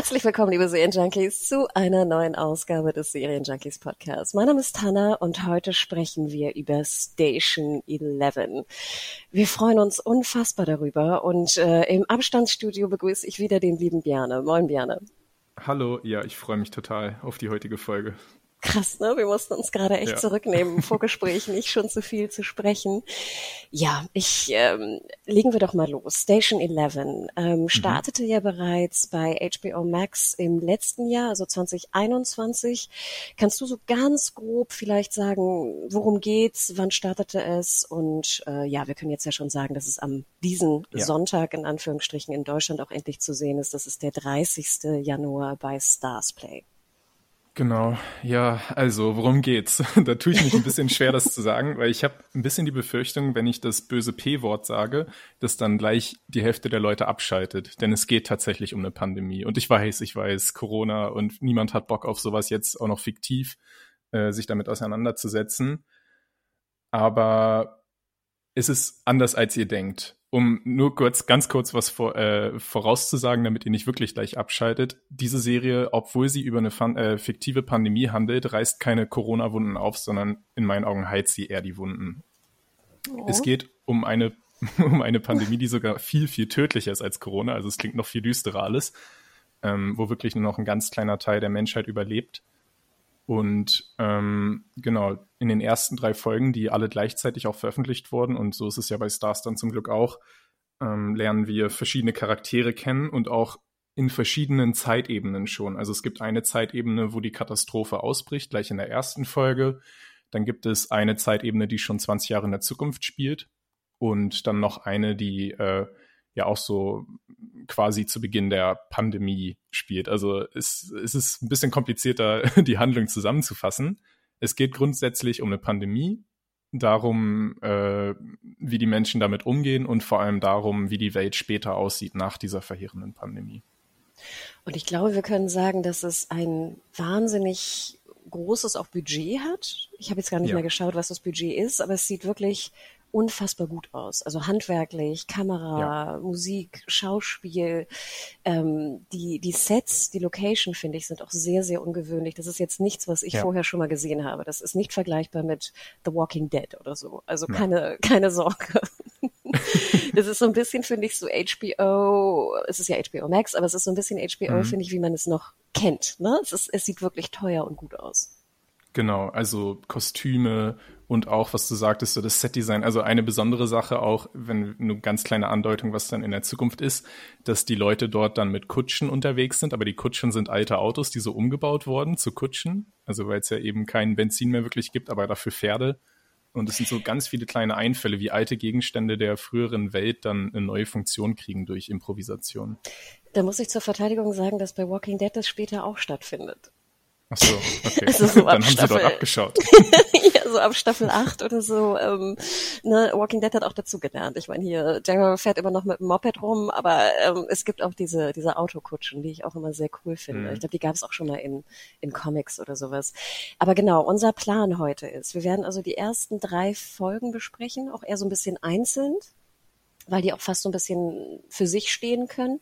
Herzlich willkommen, liebe Serienjunkies, zu einer neuen Ausgabe des Serienjunkies Podcasts. Mein Name ist Tanna und heute sprechen wir über Station 11. Wir freuen uns unfassbar darüber und äh, im Abstandsstudio begrüße ich wieder den lieben Björne. Moin Björne. Hallo, ja, ich freue mich total auf die heutige Folge. Krass, ne? Wir mussten uns gerade echt ja. zurücknehmen im Vorgespräch, nicht schon zu viel zu sprechen. Ja, ich ähm, legen wir doch mal los. Station 11 ähm, mhm. startete mhm. ja bereits bei HBO Max im letzten Jahr, also 2021. Kannst du so ganz grob vielleicht sagen, worum geht's, wann startete es? Und äh, ja, wir können jetzt ja schon sagen, dass es am diesen ja. Sonntag in Anführungsstrichen in Deutschland auch endlich zu sehen ist. Das ist der 30. Januar bei Stars Play. Genau, ja, also worum geht's? da tue ich mich ein bisschen schwer, das zu sagen, weil ich habe ein bisschen die Befürchtung, wenn ich das böse P-Wort sage, dass dann gleich die Hälfte der Leute abschaltet. Denn es geht tatsächlich um eine Pandemie. Und ich weiß, ich weiß, Corona und niemand hat Bock auf sowas jetzt auch noch fiktiv, äh, sich damit auseinanderzusetzen. Aber es ist anders, als ihr denkt um nur kurz, ganz kurz was vor, äh, vorauszusagen, damit ihr nicht wirklich gleich abschaltet. Diese Serie, obwohl sie über eine fan äh, fiktive Pandemie handelt, reißt keine Corona-Wunden auf, sondern in meinen Augen heizt sie eher die Wunden. Oh. Es geht um eine, um eine Pandemie, die sogar viel, viel tödlicher ist als Corona. Also es klingt noch viel düsterer alles, ähm, wo wirklich nur noch ein ganz kleiner Teil der Menschheit überlebt. Und ähm, genau, in den ersten drei Folgen, die alle gleichzeitig auch veröffentlicht wurden, und so ist es ja bei Stars dann zum Glück auch, ähm, lernen wir verschiedene Charaktere kennen und auch in verschiedenen Zeitebenen schon. Also es gibt eine Zeitebene, wo die Katastrophe ausbricht, gleich in der ersten Folge. Dann gibt es eine Zeitebene, die schon 20 Jahre in der Zukunft spielt. Und dann noch eine, die äh, ja auch so quasi zu Beginn der Pandemie spielt. Also es, es ist ein bisschen komplizierter, die Handlung zusammenzufassen. Es geht grundsätzlich um eine Pandemie, darum, äh, wie die Menschen damit umgehen und vor allem darum, wie die Welt später aussieht nach dieser verheerenden Pandemie. Und ich glaube, wir können sagen, dass es ein wahnsinnig großes auch Budget hat. Ich habe jetzt gar nicht ja. mehr geschaut, was das Budget ist, aber es sieht wirklich unfassbar gut aus. Also handwerklich, Kamera, ja. Musik, Schauspiel, ähm, die, die Sets, die Location, finde ich, sind auch sehr, sehr ungewöhnlich. Das ist jetzt nichts, was ich ja. vorher schon mal gesehen habe. Das ist nicht vergleichbar mit The Walking Dead oder so. Also ja. keine, keine Sorge. das ist so ein bisschen, finde ich, so HBO, es ist ja HBO Max, aber es ist so ein bisschen HBO, mhm. finde ich, wie man es noch kennt. Ne? Es, ist, es sieht wirklich teuer und gut aus. Genau, also Kostüme und auch, was du sagtest, so das Setdesign. Also eine besondere Sache auch, wenn eine ganz kleine Andeutung, was dann in der Zukunft ist, dass die Leute dort dann mit Kutschen unterwegs sind, aber die Kutschen sind alte Autos, die so umgebaut wurden zu Kutschen. Also weil es ja eben kein Benzin mehr wirklich gibt, aber dafür Pferde. Und es sind so ganz viele kleine Einfälle, wie alte Gegenstände der früheren Welt dann eine neue Funktion kriegen durch Improvisation. Da muss ich zur Verteidigung sagen, dass bei Walking Dead das später auch stattfindet. Ach so, okay. Also so Dann haben Staffel, sie dort abgeschaut. ja, so ab Staffel 8 oder so. Ähm, ne, Walking Dead hat auch dazu gelernt. Ich meine, hier, Daryl fährt immer noch mit dem Moped rum, aber ähm, es gibt auch diese, diese Autokutschen, die ich auch immer sehr cool finde. Mhm. Ich glaube, die gab es auch schon mal in, in Comics oder sowas. Aber genau, unser Plan heute ist, wir werden also die ersten drei Folgen besprechen, auch eher so ein bisschen einzeln weil die auch fast so ein bisschen für sich stehen können.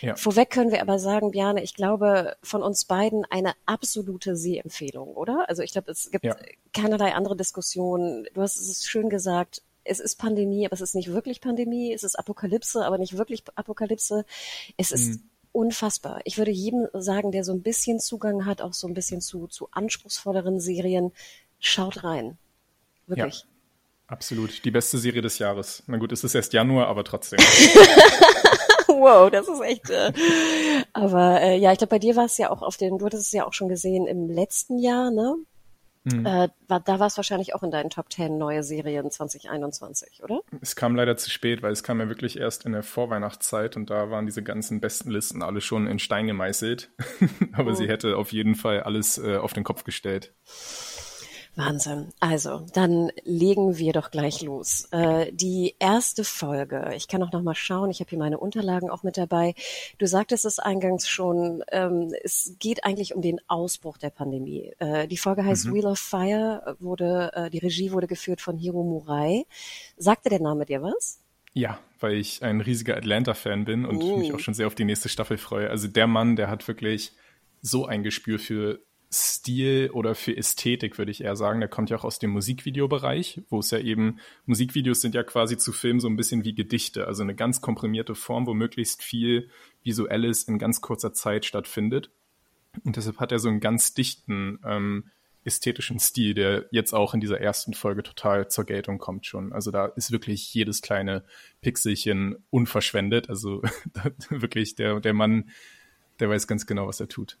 Ja. Vorweg können wir aber sagen, Bjane, ich glaube von uns beiden eine absolute Sehempfehlung, oder? Also ich glaube, es gibt ja. keinerlei andere Diskussion. Du hast es schön gesagt, es ist Pandemie, aber es ist nicht wirklich Pandemie. Es ist Apokalypse, aber nicht wirklich Apokalypse. Es ist mhm. unfassbar. Ich würde jedem sagen, der so ein bisschen Zugang hat, auch so ein bisschen zu, zu anspruchsvolleren Serien, schaut rein. Wirklich. Ja. Absolut, die beste Serie des Jahres. Na gut, es ist erst Januar, aber trotzdem. wow, das ist echt. Äh, aber äh, ja, ich glaube, bei dir war es ja auch auf den, du hattest es ja auch schon gesehen im letzten Jahr, ne? Mhm. Äh, war, da war es wahrscheinlich auch in deinen Top 10 neue Serien 2021, oder? Es kam leider zu spät, weil es kam ja wirklich erst in der Vorweihnachtszeit und da waren diese ganzen besten Listen alle schon in Stein gemeißelt. Aber mhm. sie hätte auf jeden Fall alles äh, auf den Kopf gestellt. Wahnsinn. Also, dann legen wir doch gleich los. Äh, die erste Folge, ich kann auch noch mal schauen, ich habe hier meine Unterlagen auch mit dabei. Du sagtest es eingangs schon, ähm, es geht eigentlich um den Ausbruch der Pandemie. Äh, die Folge heißt mhm. Wheel of Fire, wurde, äh, die Regie wurde geführt von Hiro Murai. Sagte der Name dir was? Ja, weil ich ein riesiger Atlanta-Fan bin und uh. mich auch schon sehr auf die nächste Staffel freue. Also der Mann, der hat wirklich so ein Gespür für Stil oder für Ästhetik, würde ich eher sagen. Der kommt ja auch aus dem Musikvideobereich, wo es ja eben, Musikvideos sind ja quasi zu Filmen so ein bisschen wie Gedichte, also eine ganz komprimierte Form, wo möglichst viel Visuelles in ganz kurzer Zeit stattfindet. Und deshalb hat er so einen ganz dichten ähm, ästhetischen Stil, der jetzt auch in dieser ersten Folge total zur Geltung kommt schon. Also da ist wirklich jedes kleine Pixelchen unverschwendet. Also wirklich der, der Mann, der weiß ganz genau, was er tut.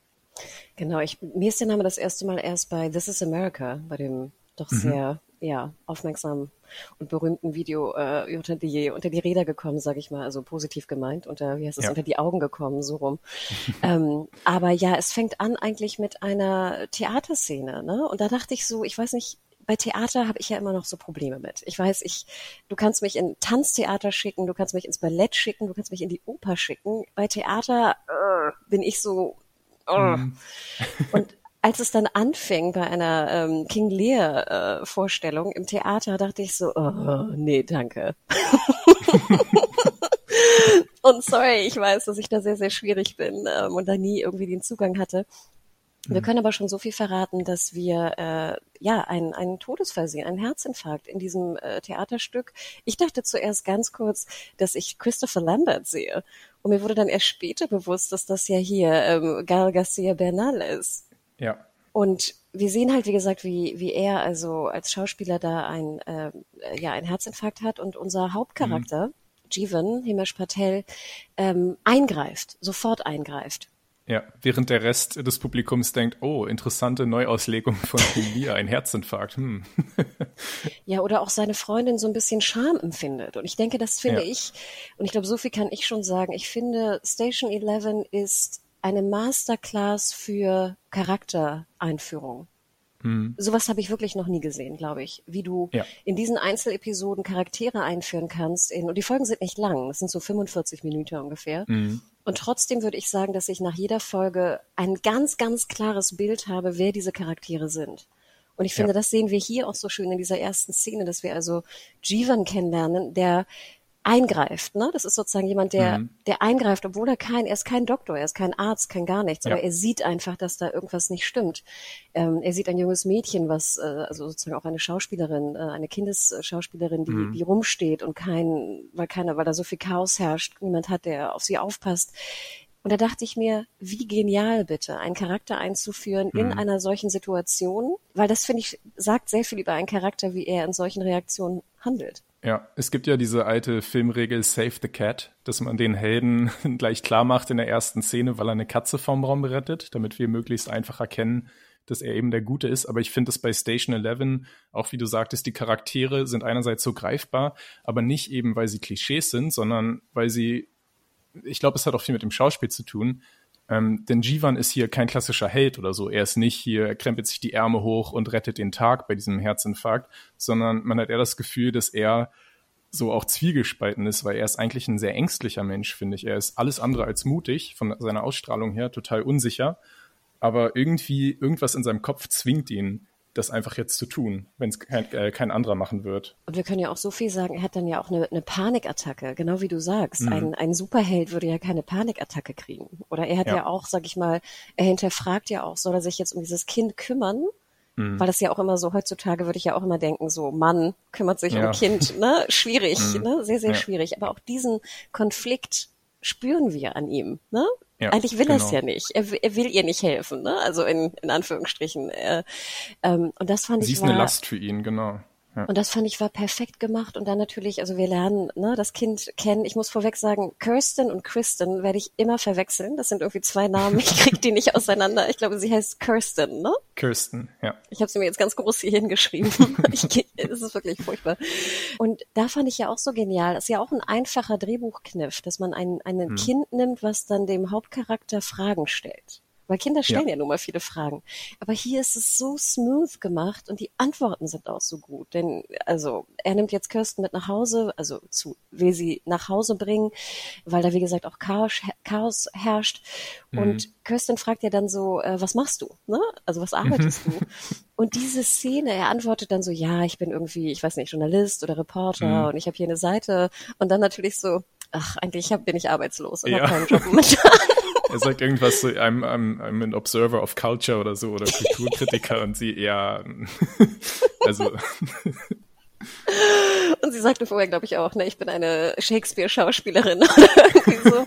Genau, ich, mir ist der Name das erste Mal erst bei This is America, bei dem doch mhm. sehr ja, aufmerksamen und berühmten Video äh, unter die unter die Räder gekommen, sage ich mal, also positiv gemeint, unter wie heißt es, ja. unter die Augen gekommen, so rum. ähm, aber ja, es fängt an eigentlich mit einer Theaterszene, ne? Und da dachte ich so, ich weiß nicht, bei Theater habe ich ja immer noch so Probleme mit. Ich weiß, ich, du kannst mich in Tanztheater schicken, du kannst mich ins Ballett schicken, du kannst mich in die Oper schicken. Bei Theater äh, bin ich so Oh. Mhm. Und als es dann anfing bei einer ähm, King Lear äh, Vorstellung im Theater, dachte ich so, oh, nee, danke. und sorry, ich weiß, dass ich da sehr, sehr schwierig bin ähm, und da nie irgendwie den Zugang hatte. Wir mhm. können aber schon so viel verraten, dass wir äh, ja einen, einen Todesfall sehen, einen Herzinfarkt in diesem äh, Theaterstück. Ich dachte zuerst ganz kurz, dass ich Christopher Lambert sehe. Und mir wurde dann erst später bewusst, dass das ja hier ähm, Gal Garcia Bernal ist. Ja. Und wir sehen halt, wie gesagt, wie, wie er also als Schauspieler da ein, äh, ja, ein Herzinfarkt hat und unser Hauptcharakter, mhm. Jivan, Himesh Patel, ähm, eingreift, sofort eingreift. Ja, während der Rest des Publikums denkt, oh, interessante Neuauslegung von Elia, ein Herzinfarkt. Hm. ja, oder auch seine Freundin so ein bisschen Scham empfindet. Und ich denke, das finde ja. ich, und ich glaube, so viel kann ich schon sagen, ich finde, Station 11 ist eine Masterclass für Charaktereinführung. Hm. Sowas habe ich wirklich noch nie gesehen, glaube ich. Wie du ja. in diesen Einzelepisoden Charaktere einführen kannst. In, und die Folgen sind nicht lang, das sind so 45 Minuten ungefähr. Hm. Und trotzdem würde ich sagen, dass ich nach jeder Folge ein ganz, ganz klares Bild habe, wer diese Charaktere sind. Und ich finde, ja. das sehen wir hier auch so schön in dieser ersten Szene, dass wir also Jivan kennenlernen, der eingreift. Ne? Das ist sozusagen jemand, der, mhm. der eingreift, obwohl er kein, er ist kein Doktor, er ist kein Arzt, kein gar nichts, ja. aber er sieht einfach, dass da irgendwas nicht stimmt. Ähm, er sieht ein junges Mädchen, was, äh, also sozusagen auch eine Schauspielerin, äh, eine Kindesschauspielerin, die, mhm. die rumsteht und kein, weil keiner, weil da so viel Chaos herrscht, niemand hat, der auf sie aufpasst. Und da dachte ich mir, wie genial bitte, einen Charakter einzuführen mhm. in einer solchen Situation, weil das finde ich, sagt sehr viel über einen Charakter, wie er in solchen Reaktionen handelt. Ja, es gibt ja diese alte Filmregel Save the Cat, dass man den Helden gleich klar macht in der ersten Szene, weil er eine Katze vom Raum rettet, damit wir möglichst einfach erkennen, dass er eben der Gute ist. Aber ich finde es bei Station 11, auch wie du sagtest, die Charaktere sind einerseits so greifbar, aber nicht eben, weil sie Klischees sind, sondern weil sie, ich glaube, es hat auch viel mit dem Schauspiel zu tun, ähm, denn Jivan ist hier kein klassischer Held oder so. Er ist nicht hier, er krempelt sich die Ärmel hoch und rettet den Tag bei diesem Herzinfarkt, sondern man hat eher das Gefühl, dass er so auch zwiegespalten ist, weil er ist eigentlich ein sehr ängstlicher Mensch, finde ich. Er ist alles andere als mutig, von seiner Ausstrahlung her total unsicher. Aber irgendwie, irgendwas in seinem Kopf zwingt ihn, das einfach jetzt zu tun, wenn es kein, äh, kein anderer machen wird. Und wir können ja auch so viel sagen, er hat dann ja auch eine, eine Panikattacke, genau wie du sagst. Mhm. Ein, ein Superheld würde ja keine Panikattacke kriegen. Oder er hat ja. ja auch, sag ich mal, er hinterfragt ja auch, soll er sich jetzt um dieses Kind kümmern? Mhm. Weil das ja auch immer so, heutzutage würde ich ja auch immer denken, so Mann kümmert sich ja. um Kind, ne? Schwierig, mhm. ne? Sehr, sehr ja. schwierig. Aber auch diesen Konflikt spüren wir an ihm, ne? Ja, Eigentlich will genau. er es ja nicht. Er, er, will ihr nicht helfen, ne? Also in, in Anführungsstrichen. Äh, ähm, und das fand Sie ich. Sie ist war, eine Last für ihn, genau. Ja. Und das fand ich war perfekt gemacht. Und dann natürlich, also wir lernen ne, das Kind kennen. Ich muss vorweg sagen, Kirsten und Kristen werde ich immer verwechseln. Das sind irgendwie zwei Namen. Ich kriege die nicht auseinander. Ich glaube, sie heißt Kirsten, ne? Kirsten, ja. Ich habe sie mir jetzt ganz groß hier hingeschrieben. Es ist wirklich furchtbar. Und da fand ich ja auch so genial. Das ist ja auch ein einfacher Drehbuchkniff, dass man ein, ein hm. Kind nimmt, was dann dem Hauptcharakter Fragen stellt. Weil Kinder stellen ja. ja nun mal viele Fragen. Aber hier ist es so smooth gemacht und die Antworten sind auch so gut. Denn, also, er nimmt jetzt Kirsten mit nach Hause, also zu, will sie nach Hause bringen, weil da, wie gesagt, auch Chaos, Chaos herrscht. Mhm. Und Kirsten fragt ja dann so, äh, was machst du? Ne? Also, was arbeitest mhm. du? Und diese Szene, er antwortet dann so, ja, ich bin irgendwie, ich weiß nicht, Journalist oder Reporter mhm. und ich habe hier eine Seite. Und dann natürlich so, ach, eigentlich hab, bin ich arbeitslos und ja. habe keinen Job momentan. Er sagt irgendwas so, I'm, I'm, I'm an observer of culture oder so oder Kulturkritiker und sie eher, also. Und sie sagte vorher, glaube ich, auch, ne, ich bin eine Shakespeare-Schauspielerin oder irgendwie so.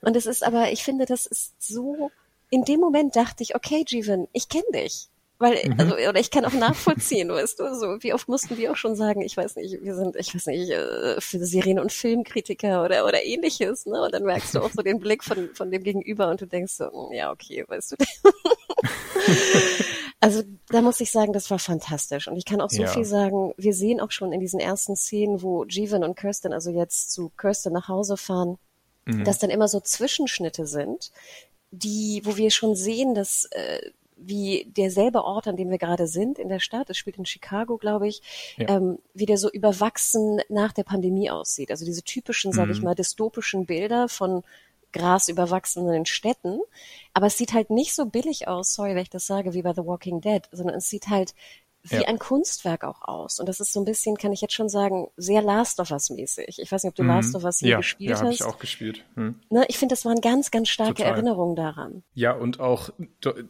Und es ist aber, ich finde, das ist so, in dem Moment dachte ich, okay, Jeevan, ich kenne dich. Weil, mhm. also, oder ich kann auch nachvollziehen, weißt du, so, wie oft mussten wir auch schon sagen, ich weiß nicht, wir sind, ich weiß nicht, äh, für Serien- und Filmkritiker oder, oder ähnliches, ne, und dann merkst du auch so den Blick von, von dem Gegenüber und du denkst so, hm, ja, okay, weißt du. also, da muss ich sagen, das war fantastisch. Und ich kann auch so ja. viel sagen, wir sehen auch schon in diesen ersten Szenen, wo Jeevan und Kirsten also jetzt zu Kirsten nach Hause fahren, mhm. dass dann immer so Zwischenschnitte sind, die, wo wir schon sehen, dass äh, wie derselbe Ort, an dem wir gerade sind in der Stadt, es spielt in Chicago, glaube ich, ja. ähm, wie der so überwachsen nach der Pandemie aussieht. Also diese typischen, mhm. sage ich mal, dystopischen Bilder von grasüberwachsenen Städten. Aber es sieht halt nicht so billig aus, sorry, wenn ich das sage, wie bei The Walking Dead, sondern es sieht halt wie ja. ein Kunstwerk auch aus. Und das ist so ein bisschen, kann ich jetzt schon sagen, sehr Last of Us mäßig. Ich weiß nicht, ob du mhm. Last of Us hier ja, gespielt ja, hast. Ja, habe ich auch gespielt. Hm. Ne, ich finde, das waren ganz, ganz starke Total. Erinnerungen daran. Ja, und auch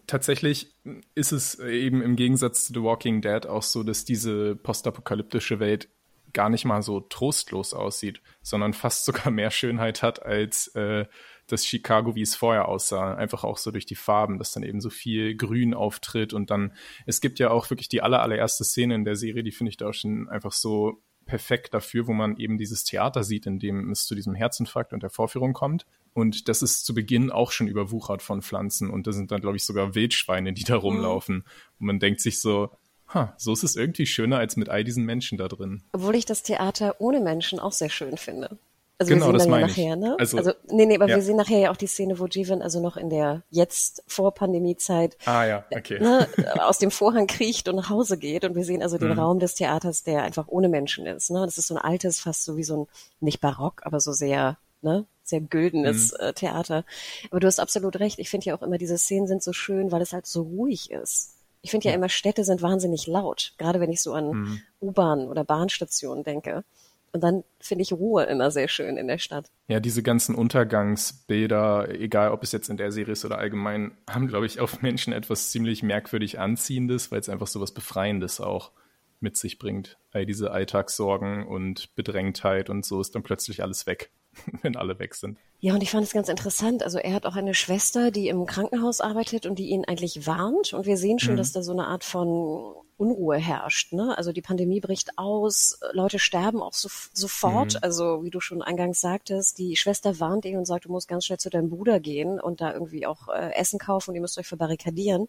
tatsächlich ist es eben im Gegensatz zu The Walking Dead auch so, dass diese postapokalyptische Welt gar nicht mal so trostlos aussieht, sondern fast sogar mehr Schönheit hat als äh, das Chicago, wie es vorher aussah. Einfach auch so durch die Farben, dass dann eben so viel Grün auftritt und dann, es gibt ja auch wirklich die aller, allererste Szene in der Serie, die finde ich da auch schon einfach so perfekt dafür, wo man eben dieses Theater sieht, in dem es zu diesem Herzinfarkt und der Vorführung kommt. Und das ist zu Beginn auch schon überwuchert von Pflanzen. Und da sind dann, glaube ich, sogar Wildschweine, die da mhm. rumlaufen. Und man denkt sich so, ha, so ist es irgendwie schöner als mit all diesen Menschen da drin. Obwohl ich das Theater ohne Menschen auch sehr schön finde. Also genau, wir sehen dann ja nachher, ne? Also, also nee, nee, aber ja. wir sehen nachher ja auch die Szene, wo Jeevan also noch in der jetzt vor Pandemiezeit ah, ja. okay. ne, aus dem Vorhang kriecht und nach Hause geht und wir sehen also den mhm. Raum des Theaters, der einfach ohne Menschen ist. Ne? Das ist so ein altes, fast so wie so ein, nicht barock, aber so sehr, ne, sehr güldenes mhm. äh, Theater. Aber du hast absolut recht. Ich finde ja auch immer, diese Szenen sind so schön, weil es halt so ruhig ist. Ich finde ja, ja immer, Städte sind wahnsinnig laut, gerade wenn ich so an mhm. U-Bahn oder Bahnstationen denke. Und dann finde ich Ruhe immer sehr schön in der Stadt. Ja, diese ganzen Untergangsbilder, egal ob es jetzt in der Serie ist oder allgemein, haben, glaube ich, auf Menschen etwas ziemlich merkwürdig Anziehendes, weil es einfach so was Befreiendes auch mit sich bringt. All diese Alltagssorgen und Bedrängtheit und so ist dann plötzlich alles weg. wenn alle weg sind. Ja, und ich fand es ganz interessant. Also er hat auch eine Schwester, die im Krankenhaus arbeitet und die ihn eigentlich warnt. Und wir sehen schon, mhm. dass da so eine Art von Unruhe herrscht. Ne? Also die Pandemie bricht aus, Leute sterben auch so, sofort. Mhm. Also wie du schon eingangs sagtest, die Schwester warnt ihn und sagt, du musst ganz schnell zu deinem Bruder gehen und da irgendwie auch äh, Essen kaufen und ihr müsst euch verbarrikadieren.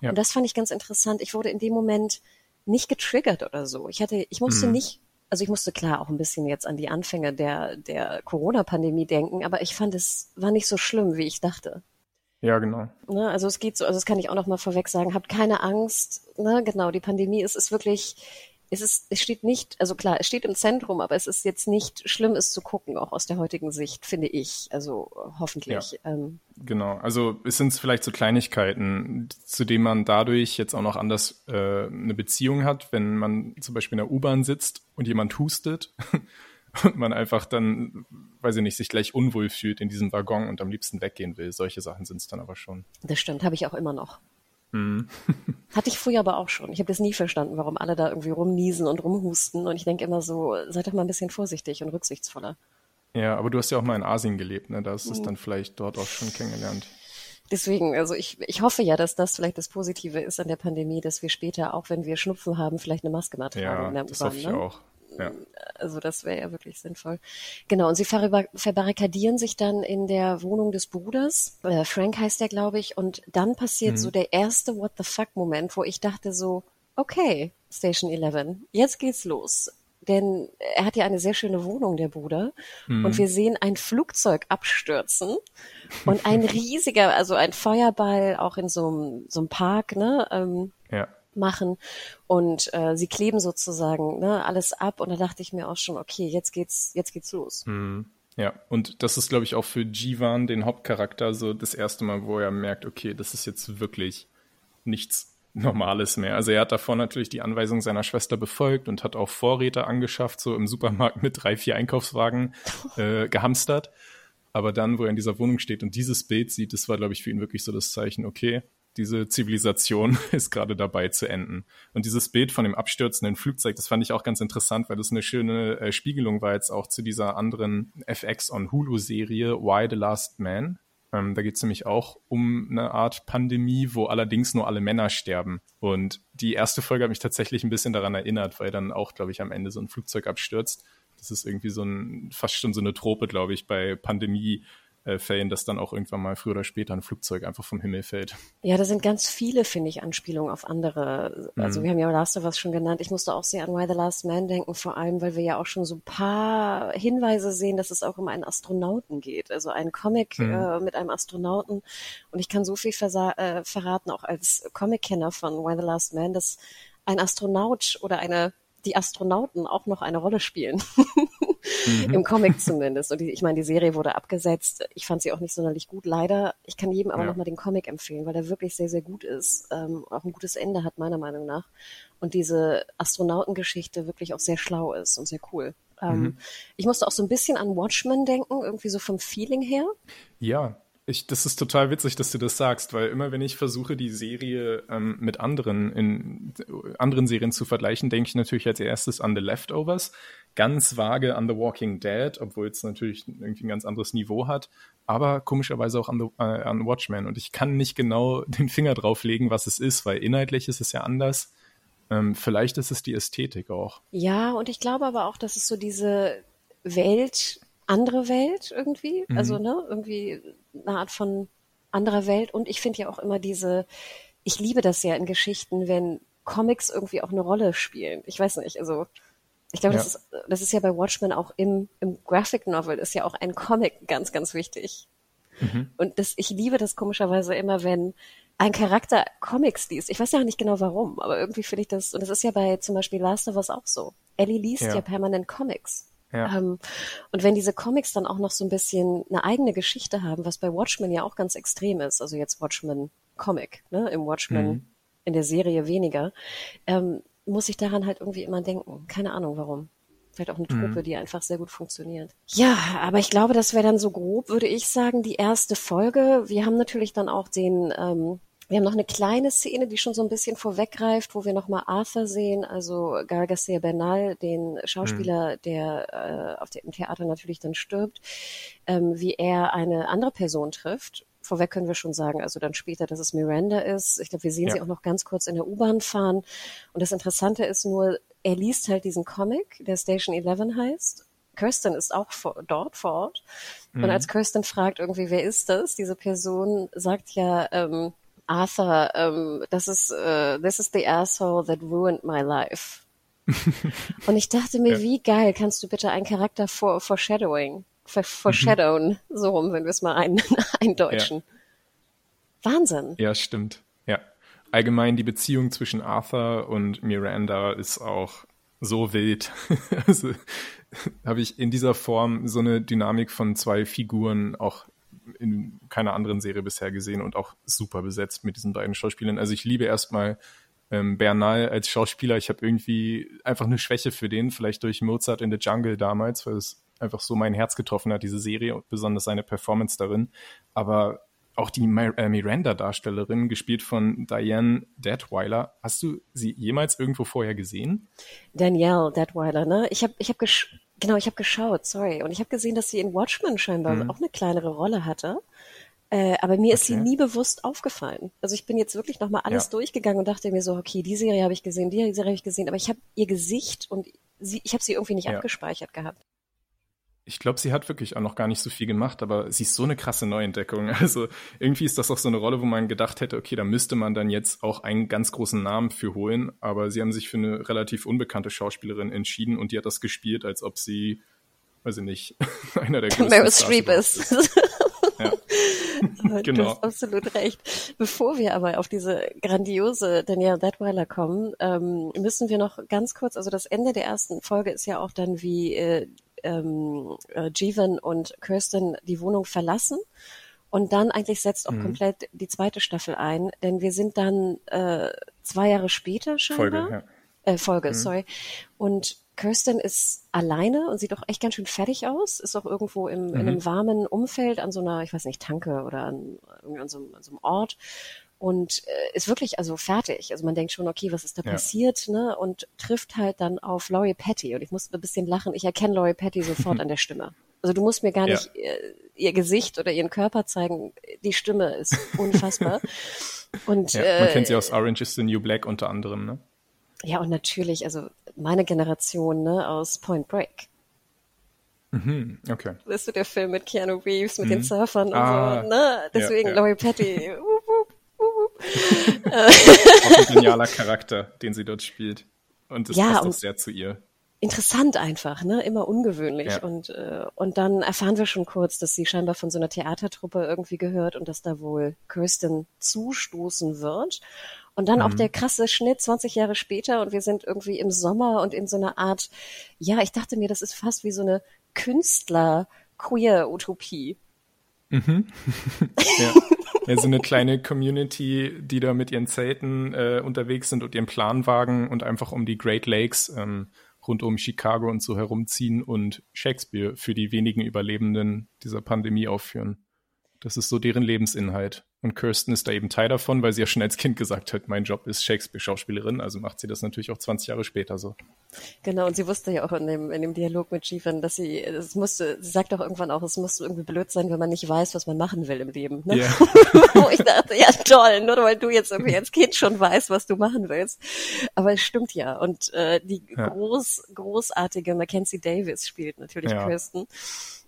Ja. Und das fand ich ganz interessant. Ich wurde in dem Moment nicht getriggert oder so. Ich hatte, ich musste mhm. nicht also ich musste klar auch ein bisschen jetzt an die Anfänge der, der Corona-Pandemie denken, aber ich fand, es war nicht so schlimm, wie ich dachte. Ja, genau. Ne, also es geht so, also das kann ich auch noch mal vorweg sagen, habt keine Angst. Ne, genau, die Pandemie ist, ist wirklich, es ist, es steht nicht, also klar, es steht im Zentrum, aber es ist jetzt nicht schlimm, es zu gucken, auch aus der heutigen Sicht, finde ich. Also hoffentlich. Ja, ähm. Genau, also es sind vielleicht so Kleinigkeiten, zu denen man dadurch jetzt auch noch anders äh, eine Beziehung hat, wenn man zum Beispiel in der U-Bahn sitzt und jemand hustet und man einfach dann, weiß ich nicht, sich gleich unwohl fühlt in diesem Waggon und am liebsten weggehen will. Solche Sachen sind es dann aber schon. Das stimmt, habe ich auch immer noch. Mhm. Hatte ich früher aber auch schon. Ich habe das nie verstanden, warum alle da irgendwie rumniesen und rumhusten. Und ich denke immer so, seid doch mal ein bisschen vorsichtig und rücksichtsvoller. Ja, aber du hast ja auch mal in Asien gelebt, ne? Da hast du es mhm. dann vielleicht dort auch schon kennengelernt. deswegen, also ich, ich hoffe ja, dass das vielleicht das Positive ist an der Pandemie, dass wir später, auch wenn wir Schnupfen haben, vielleicht eine Maske mal tragen ja, in der das hoffe ich ne? auch. Ja. Also das wäre ja wirklich sinnvoll. Genau, und sie verba- verbarrikadieren sich dann in der Wohnung des Bruders. Äh, Frank heißt der, glaube ich. Und dann passiert so der erste What the fuck-Moment, wo ich dachte so, okay, Station 11, jetzt geht's los. Denn er hat ja eine sehr schöne Wohnung, der Bruder. Und wir sehen ein Flugzeug abstürzen und ein riesiger, also ein Feuerball auch in so einem, so einem Park, ne? Ähm, Ja. Machen und äh, sie kleben sozusagen ne, alles ab und da dachte ich mir auch schon, okay, jetzt geht's, jetzt geht's los. Ja, und das ist, glaube ich, auch für Jivan, den Hauptcharakter, so das erste Mal, wo er merkt, okay, das ist jetzt wirklich nichts Normales mehr. Also er hat davor natürlich die Anweisung seiner Schwester befolgt und hat auch Vorräte angeschafft, so im Supermarkt mit drei, vier Einkaufswagen äh, gehamstert. Aber dann, wo er in dieser Wohnung steht und dieses Bild sieht, das war, glaube ich, für ihn wirklich so das Zeichen, okay, diese Zivilisation ist gerade dabei zu enden. Und dieses Bild von dem abstürzenden Flugzeug, das fand ich auch ganz interessant, weil das eine schöne äh, Spiegelung war jetzt auch zu dieser anderen FX on Hulu-Serie Why the Last Man. Ähm, da geht es nämlich auch um eine Art Pandemie, wo allerdings nur alle Männer sterben. Und die erste Folge hat mich tatsächlich ein bisschen daran erinnert, weil dann auch, glaube ich, am Ende so ein Flugzeug abstürzt. Das ist irgendwie so ein, fast schon so eine Trope, glaube ich, bei Pandemiefällen, dass dann auch irgendwann mal früher oder später ein Flugzeug einfach vom Himmel fällt. Ja, da sind ganz viele, finde ich, Anspielungen auf andere. Also wir haben ja Last of Us schon genannt. Ich musste auch sehr an Why the Last Man denken, vor allem, weil wir ja auch schon so ein paar Hinweise sehen, dass es auch um einen Astronauten geht. Also ein Comic äh, mit einem Astronauten. Und ich kann so viel äh, verraten, auch als Comic-Kenner von Why the Last Man, dass ein Astronaut oder eine die Astronauten auch noch eine Rolle spielen. Im Comic zumindest. Und die, ich meine, die Serie wurde abgesetzt. Ich fand sie auch nicht sonderlich gut, leider. Ich kann jedem aber Ja. nochmal den Comic empfehlen, weil der wirklich sehr, sehr gut ist. Ähm, auch ein gutes Ende hat, meiner Meinung nach. Und diese Astronautengeschichte wirklich auch sehr schlau ist und sehr cool. Ähm, Ich musste auch so ein bisschen an Watchmen denken, irgendwie so vom Feeling her. Ja, ich, das ist total witzig, dass du das sagst, weil immer wenn ich versuche, die Serie ähm, mit anderen in anderen Serien zu vergleichen, denke ich natürlich als erstes an The Leftovers, ganz vage an The Walking Dead, obwohl es natürlich irgendwie ein ganz anderes Niveau hat, aber komischerweise auch an, The, äh, an Watchmen. Und ich kann nicht genau den Finger drauflegen, was es ist, weil inhaltlich ist es ja anders. Ähm, vielleicht ist es die Ästhetik auch. Ja, und ich glaube aber auch, dass es so diese Welt, andere Welt irgendwie, also ne, irgendwie eine Art von anderer Welt. Und ich finde ja auch immer diese, ich liebe das ja in Geschichten, wenn Comics irgendwie auch eine Rolle spielen. Ich weiß nicht, also ich glaube, das, Ja. ist, das ist ja bei Watchmen auch im, im Graphic Novel ist ja auch ein Comic ganz, ganz wichtig. Und das, ich liebe das komischerweise immer, wenn ein Charakter Comics liest. Ich weiß ja nicht genau warum, aber irgendwie finde ich das, und das ist ja bei zum Beispiel Last of Us auch so. Ellie liest ja, Ja. permanent Comics. Ja. Ähm, und wenn diese Comics dann auch noch so ein bisschen eine eigene Geschichte haben, was bei Watchmen ja auch ganz extrem ist, also jetzt Watchmen Comic, ne, im Watchmen in der Serie weniger, ähm, muss ich daran halt irgendwie immer denken. Keine Ahnung warum. Vielleicht auch eine Truppe, die einfach sehr gut funktioniert. Ja, aber ich glaube, das wäre dann so grob, würde ich sagen, die erste Folge. Wir haben natürlich dann auch den, ähm, wir haben noch eine kleine Szene, die schon so ein bisschen vorweggreift, wo wir nochmal Arthur sehen, also Gal Garcia Bernal, den Schauspieler, der äh, auf dem Theater natürlich dann stirbt, ähm, wie er eine andere Person trifft. Vorweg können wir schon sagen, also dann später, dass es Miranda ist. Ich glaube, wir sehen Ja. sie auch noch ganz kurz in der U-Bahn fahren. Und das Interessante ist nur, er liest halt diesen Comic, der Station 11 heißt. Kirsten ist auch vor, dort vor Ort. Und als Kirsten fragt irgendwie, wer ist das? Diese Person sagt ja, ähm, Arthur, ähm, das ist, äh, this is the asshole that ruined my life. Und ich dachte mir, Ja. wie geil kannst du bitte einen Charakter for, foreshadowing, for, foreshadowen, so rum, wenn wir es mal ein, eindeutschen. Wahnsinn. Ja, stimmt. Ja. Allgemein die Beziehung zwischen Arthur und Miranda ist auch so wild. also habe ich in dieser Form so eine Dynamik von zwei Figuren auch in keiner anderen Serie bisher gesehen und auch super besetzt mit diesen beiden Schauspielern. Also ich liebe erstmal ähm, Bernal als Schauspieler. Ich habe irgendwie einfach eine Schwäche für den, vielleicht durch Mozart in the Jungle damals, weil es einfach so mein Herz getroffen hat, diese Serie und besonders seine Performance darin. Aber auch die äh, Miranda-Darstellerin, gespielt von Diane Deadweiler, hast du sie jemals irgendwo vorher gesehen? Danielle Detweiler, ne? Ich habe ich hab genau, ich habe geschaut, sorry. Und ich habe gesehen, dass sie in Watchmen scheinbar auch eine kleinere Rolle hatte. Äh, aber mir okay. ist sie nie bewusst aufgefallen. Also ich bin jetzt wirklich nochmal alles ja. durchgegangen und dachte mir so, okay, die Serie habe ich gesehen, die Serie habe ich gesehen, aber ich habe ihr Gesicht und sie, ich habe sie irgendwie nicht ja. abgespeichert gehabt. Ich glaube, sie hat wirklich auch noch gar nicht so viel gemacht, aber sie ist so eine krasse Neuentdeckung. Also irgendwie ist das auch so eine Rolle, wo man gedacht hätte, okay, da müsste man dann jetzt auch einen ganz großen Namen für holen. Aber sie haben sich für eine relativ unbekannte Schauspielerin entschieden und die hat das gespielt, als ob sie, weiß ich nicht, einer der größten Meryl Streep ist. Ja. genau. Du hast absolut recht. Bevor wir aber auf diese grandiose Danielle Detweiler kommen, ähm, müssen wir noch ganz kurz, also das Ende der ersten Folge ist ja auch dann, wie äh, ähm, äh, Jeevan und Kirsten die Wohnung verlassen. Und dann eigentlich setzt auch mhm. komplett die zweite Staffel ein, denn wir sind dann äh, zwei Jahre später scheinbar. Folge, ja. äh, Folge mhm. sorry. Und Kirsten ist alleine und sieht auch echt ganz schön fertig aus, ist auch irgendwo im, mhm. in einem warmen Umfeld an so einer, ich weiß nicht, Tanke oder an, an, so, an so einem Ort und äh, ist wirklich also fertig. Also man denkt schon, okay, was ist da ja. passiert, ne? Und trifft halt dann auf Laurie Patty und ich musste ein bisschen lachen. Ich erkenne Laurie Patty sofort an der Stimme. Also du musst mir gar nicht ja. äh, ihr Gesicht oder ihren Körper zeigen. Die Stimme ist unfassbar. und ja, man äh, kennt sie aus Orange is the New Black unter anderem, ne? Ja, und natürlich, also meine Generation, ne, aus Point Break. Mhm, okay. Weißt du, der Film mit Keanu Reeves, mit mhm. den Surfern und ah, so, ne? Deswegen ja, ja. Laurie Patty. Auch ein genialer Charakter, den sie dort spielt. Und das ja, passt auch sehr zu ihr. Interessant einfach, ne? Immer ungewöhnlich. Ja. Und, äh, und dann erfahren wir schon kurz, dass sie scheinbar von so einer Theatertruppe irgendwie gehört und dass da wohl Kirsten zustoßen wird. Und dann mhm. auch der krasse Schnitt 20 Jahre später und wir sind irgendwie im Sommer und in so einer Art, ja, ich dachte mir, das ist fast wie so eine Künstler-Queer-Utopie. Mhm. ja. ja, eine kleine Community, die da mit ihren Zelten äh, unterwegs sind und ihren Planwagen und einfach um die Great Lakes ähm, rund um Chicago und so herumziehen und Shakespeare für die wenigen Überlebenden dieser Pandemie aufführen. Das ist so deren Lebensinhalt. Und Kirsten ist da eben Teil davon, weil sie ja schon als Kind gesagt hat, mein Job ist Shakespeare-Schauspielerin, also macht sie das natürlich auch 20 Jahre später so. Genau, und sie wusste ja auch in dem, in dem Dialog mit Jeevan, dass sie, es musste, sie sagt auch irgendwann auch, es musste irgendwie blöd sein, wenn man nicht weiß, was man machen will im Leben. Ne? Yeah. Wo ich dachte, ja toll, nur weil du jetzt irgendwie als Kind schon weißt, was du machen willst. Aber es stimmt ja. Und äh, die ja. groß, großartige Mackenzie Davis spielt natürlich ja. Kirsten.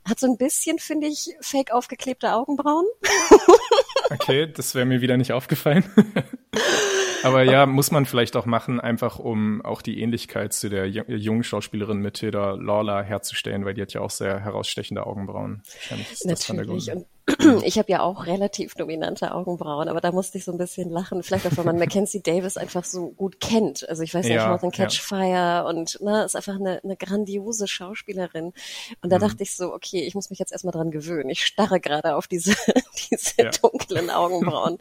Hat so ein bisschen, finde ich, fake aufgeklebte Augenbrauen. Okay, das wäre mir wieder nicht aufgefallen. Aber ja, muss man vielleicht auch machen, einfach um auch die Ähnlichkeit zu der jungen Schauspielerin Matilda Lawler herzustellen, weil die hat ja auch sehr herausstechende Augenbrauen. Natürlich. Und ich habe ja auch relativ dominante Augenbrauen, aber da musste ich so ein bisschen lachen. Vielleicht auch, weil man Mackenzie Davis einfach so gut kennt. Also ich weiß ja, ja Catch ja. Fire und ne, ist einfach eine, eine grandiose Schauspielerin. Und da mhm. dachte ich so, okay, ich muss mich jetzt erstmal dran gewöhnen. Ich starre gerade auf diese, diese ja. dunklen Augenbrauen.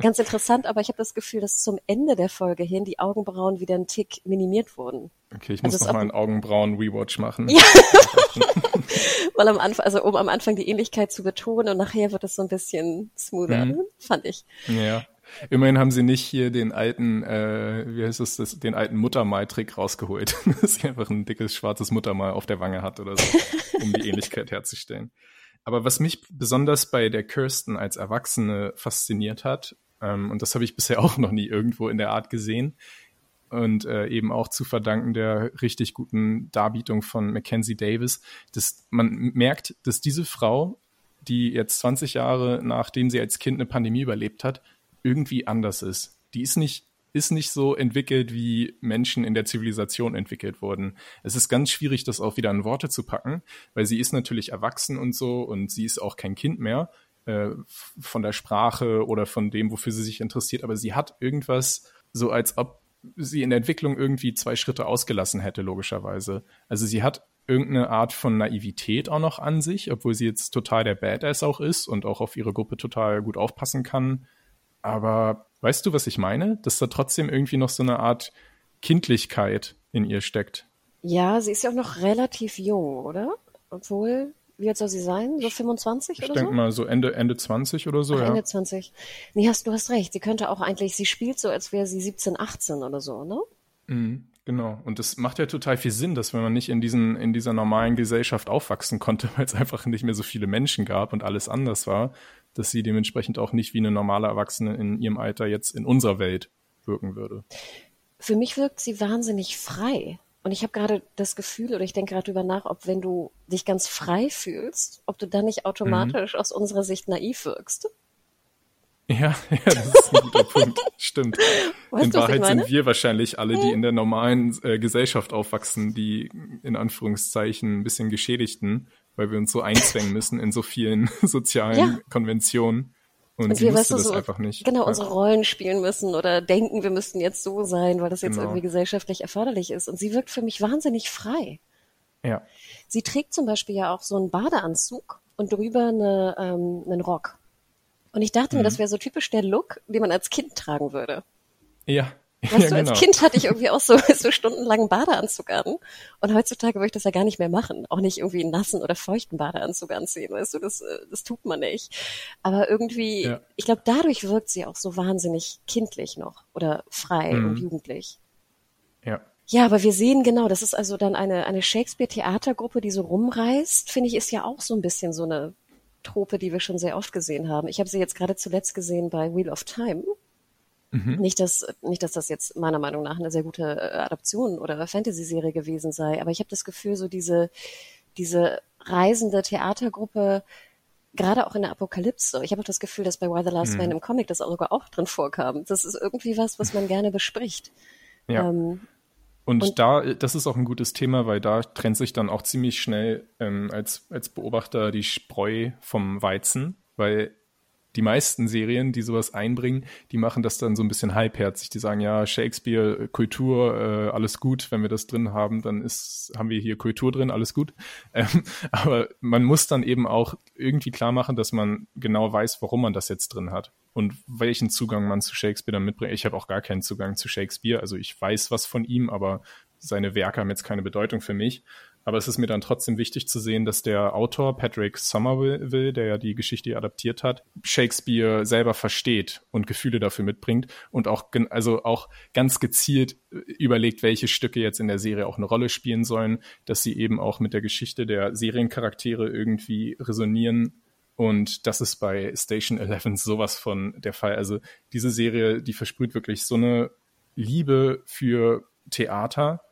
Ganz interessant, aber ich habe das Gefühl, dass zum Ende der Folge hin die Augenbrauen wieder ein Tick minimiert wurden. Okay, ich muss also noch mal einen Augenbrauen-Rewatch machen. Ja. Weil am Anfang, also um am Anfang die Ähnlichkeit zu betonen und nachher wird es so ein bisschen smoother, mhm. fand ich. Ja. Immerhin haben sie nicht hier den alten, äh, wie heißt es, das, den alten Muttermal-Trick rausgeholt, dass sie einfach ein dickes schwarzes Muttermal auf der Wange hat oder so, um die Ähnlichkeit herzustellen. Aber was mich besonders bei der Kirsten als Erwachsene fasziniert hat, ähm, und das habe ich bisher auch noch nie irgendwo in der Art gesehen, und äh, eben auch zu verdanken der richtig guten Darbietung von Mackenzie Davis, dass man merkt, dass diese Frau, die jetzt 20 Jahre nachdem sie als Kind eine Pandemie überlebt hat, irgendwie anders ist. Die ist nicht ist nicht so entwickelt, wie Menschen in der Zivilisation entwickelt wurden. Es ist ganz schwierig, das auch wieder in Worte zu packen, weil sie ist natürlich erwachsen und so und sie ist auch kein Kind mehr äh, von der Sprache oder von dem, wofür sie sich interessiert, aber sie hat irgendwas so, als ob sie in der Entwicklung irgendwie zwei Schritte ausgelassen hätte, logischerweise. Also sie hat irgendeine Art von Naivität auch noch an sich, obwohl sie jetzt total der Badass auch ist und auch auf ihre Gruppe total gut aufpassen kann. Aber weißt du, was ich meine? Dass da trotzdem irgendwie noch so eine Art Kindlichkeit in ihr steckt. Ja, sie ist ja auch noch relativ jung, oder? Obwohl, wie alt soll sie sein? So 25 ich oder so? Ich denke mal so Ende, Ende 20 oder so, Ach, ja. Ende 20. Nee, hast, du hast recht. Sie könnte auch eigentlich, sie spielt so, als wäre sie 17, 18 oder so, ne? Mhm, genau. Und das macht ja total viel Sinn, dass wenn man nicht in diesen, in dieser normalen Gesellschaft aufwachsen konnte, weil es einfach nicht mehr so viele Menschen gab und alles anders war, dass sie dementsprechend auch nicht wie eine normale Erwachsene in ihrem Alter jetzt in unserer Welt wirken würde. Für mich wirkt sie wahnsinnig frei. Und ich habe gerade das Gefühl, oder ich denke gerade drüber nach, ob wenn du dich ganz frei fühlst, ob du dann nicht automatisch mhm. aus unserer Sicht naiv wirkst. Ja, ja, das ist ein guter Punkt. Stimmt. Weißt in Wahrheit sind wir wahrscheinlich alle, die in der normalen äh, Gesellschaft aufwachsen, die in Anführungszeichen ein bisschen geschädigten, weil wir uns so einzwängen müssen in so vielen sozialen ja. Konventionen. Und, wir, wusste weißt du, das so, einfach nicht. Genau, ja. unsere Rollen spielen müssen oder denken, wir müssten jetzt so sein, weil das jetzt genau. irgendwie gesellschaftlich erforderlich ist. Und sie wirkt für mich wahnsinnig frei. Ja. Sie trägt zum Beispiel ja auch so einen Badeanzug und drüber eine, ähm, einen Rock. Und ich dachte mhm. mir, das wäre so typisch der Look, den man als Kind tragen würde. Ja, Weißt ja, du, als genau. Kind hatte ich irgendwie auch so, so stundenlangen Badeanzug an. Und heutzutage würde ich das ja gar nicht mehr machen. Auch nicht irgendwie einen nassen oder feuchten Badeanzug anziehen. Weißt du, das, äh, das tut man nicht. Aber irgendwie, ja. ich glaube, dadurch wirkt sie auch so wahnsinnig kindlich noch oder frei mhm. und jugendlich. Ja. Ja, aber wir sehen genau, das ist also dann eine, eine Shakespeare-Theatergruppe, die so rumreist, finde ich, ist ja auch so ein bisschen so eine Trope, die wir schon sehr oft gesehen haben. Ich habe sie jetzt gerade zuletzt gesehen bei Wheel of Time. Mhm. Nicht, dass, nicht, dass das jetzt meiner Meinung nach eine sehr gute äh, Adaption oder Fantasy-Serie gewesen sei, aber ich habe das Gefühl, so diese, diese reisende Theatergruppe, gerade auch in der Apokalypse, ich habe auch das Gefühl, dass bei Why the Last mhm. Man im Comic das auch sogar auch drin vorkam. Das ist irgendwie was, was man gerne bespricht. Ja. Ähm, und, und, da, das ist auch ein gutes Thema, weil da trennt sich dann auch ziemlich schnell ähm, als, als Beobachter die Spreu vom Weizen, weil die meisten Serien, die sowas einbringen, die machen das dann so ein bisschen halbherzig. Die sagen, ja, Shakespeare, Kultur, äh, alles gut. Wenn wir das drin haben, dann ist, haben wir hier Kultur drin, alles gut. Ähm, aber man muss dann eben auch irgendwie klar machen, dass man genau weiß, warum man das jetzt drin hat und welchen Zugang man zu Shakespeare dann mitbringt. Ich habe auch gar keinen Zugang zu Shakespeare. Also ich weiß was von ihm, aber seine Werke haben jetzt keine Bedeutung für mich. Aber es ist mir dann trotzdem wichtig zu sehen, dass der Autor Patrick Somerville, der ja die Geschichte adaptiert hat, Shakespeare selber versteht und Gefühle dafür mitbringt und auch, also auch ganz gezielt äh, überlegt, welche Stücke jetzt in der Serie auch eine Rolle spielen sollen, dass sie eben auch mit der Geschichte der Seriencharaktere irgendwie resonieren. Und das ist bei Station 11 sowas von der Fall. Also diese Serie, die versprüht wirklich so eine Liebe für Theater,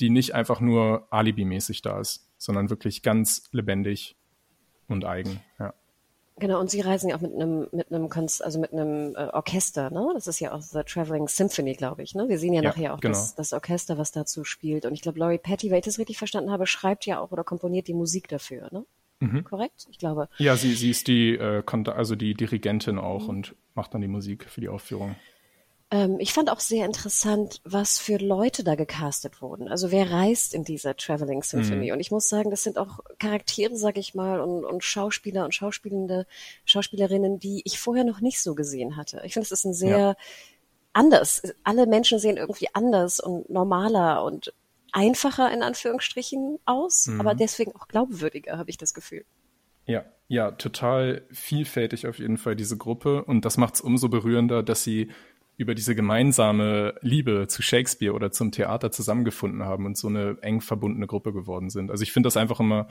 die nicht einfach nur alibimäßig da ist, sondern wirklich ganz lebendig und eigen. Ja. Genau, und sie reisen ja auch mit einem, mit einem, also mit einem äh, Orchester, ne? Das ist ja auch The Traveling Symphony, glaube ich, ne? Wir sehen ja, ja nachher auch genau. das, das Orchester, was dazu spielt. Und ich glaube, Laurie Patty, wenn ich das richtig verstanden habe, schreibt ja auch oder komponiert die Musik dafür, ne? Mhm. Korrekt? Ich glaube. Ja, sie, sie ist die, äh, also die Dirigentin auch mhm. und macht dann die Musik für die Aufführung. Ähm, ich fand auch sehr interessant, was für Leute da gecastet wurden. Also wer reist in dieser Traveling Symphony? Mhm. Und ich muss sagen, das sind auch Charaktere, sag ich mal, und, und Schauspieler und Schauspielende, Schauspielerinnen, die ich vorher noch nicht so gesehen hatte. Ich finde, es ist ein sehr ja. anders. Alle Menschen sehen irgendwie anders und normaler und einfacher in Anführungsstrichen aus, mhm. aber deswegen auch glaubwürdiger, habe ich das Gefühl. Ja, ja, total vielfältig auf jeden Fall diese Gruppe und das macht es umso berührender, dass sie über diese gemeinsame Liebe zu Shakespeare oder zum Theater zusammengefunden haben und so eine eng verbundene Gruppe geworden sind. Also ich finde das einfach immer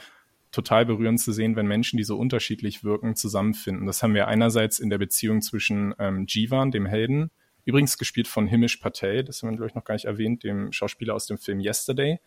total berührend zu sehen, wenn Menschen, die so unterschiedlich wirken, zusammenfinden. Das haben wir einerseits in der Beziehung zwischen ähm, Jivan, dem Helden, übrigens gespielt von Himish Patel, das haben wir, glaube ich, noch gar nicht erwähnt, dem Schauspieler aus dem Film Yesterday,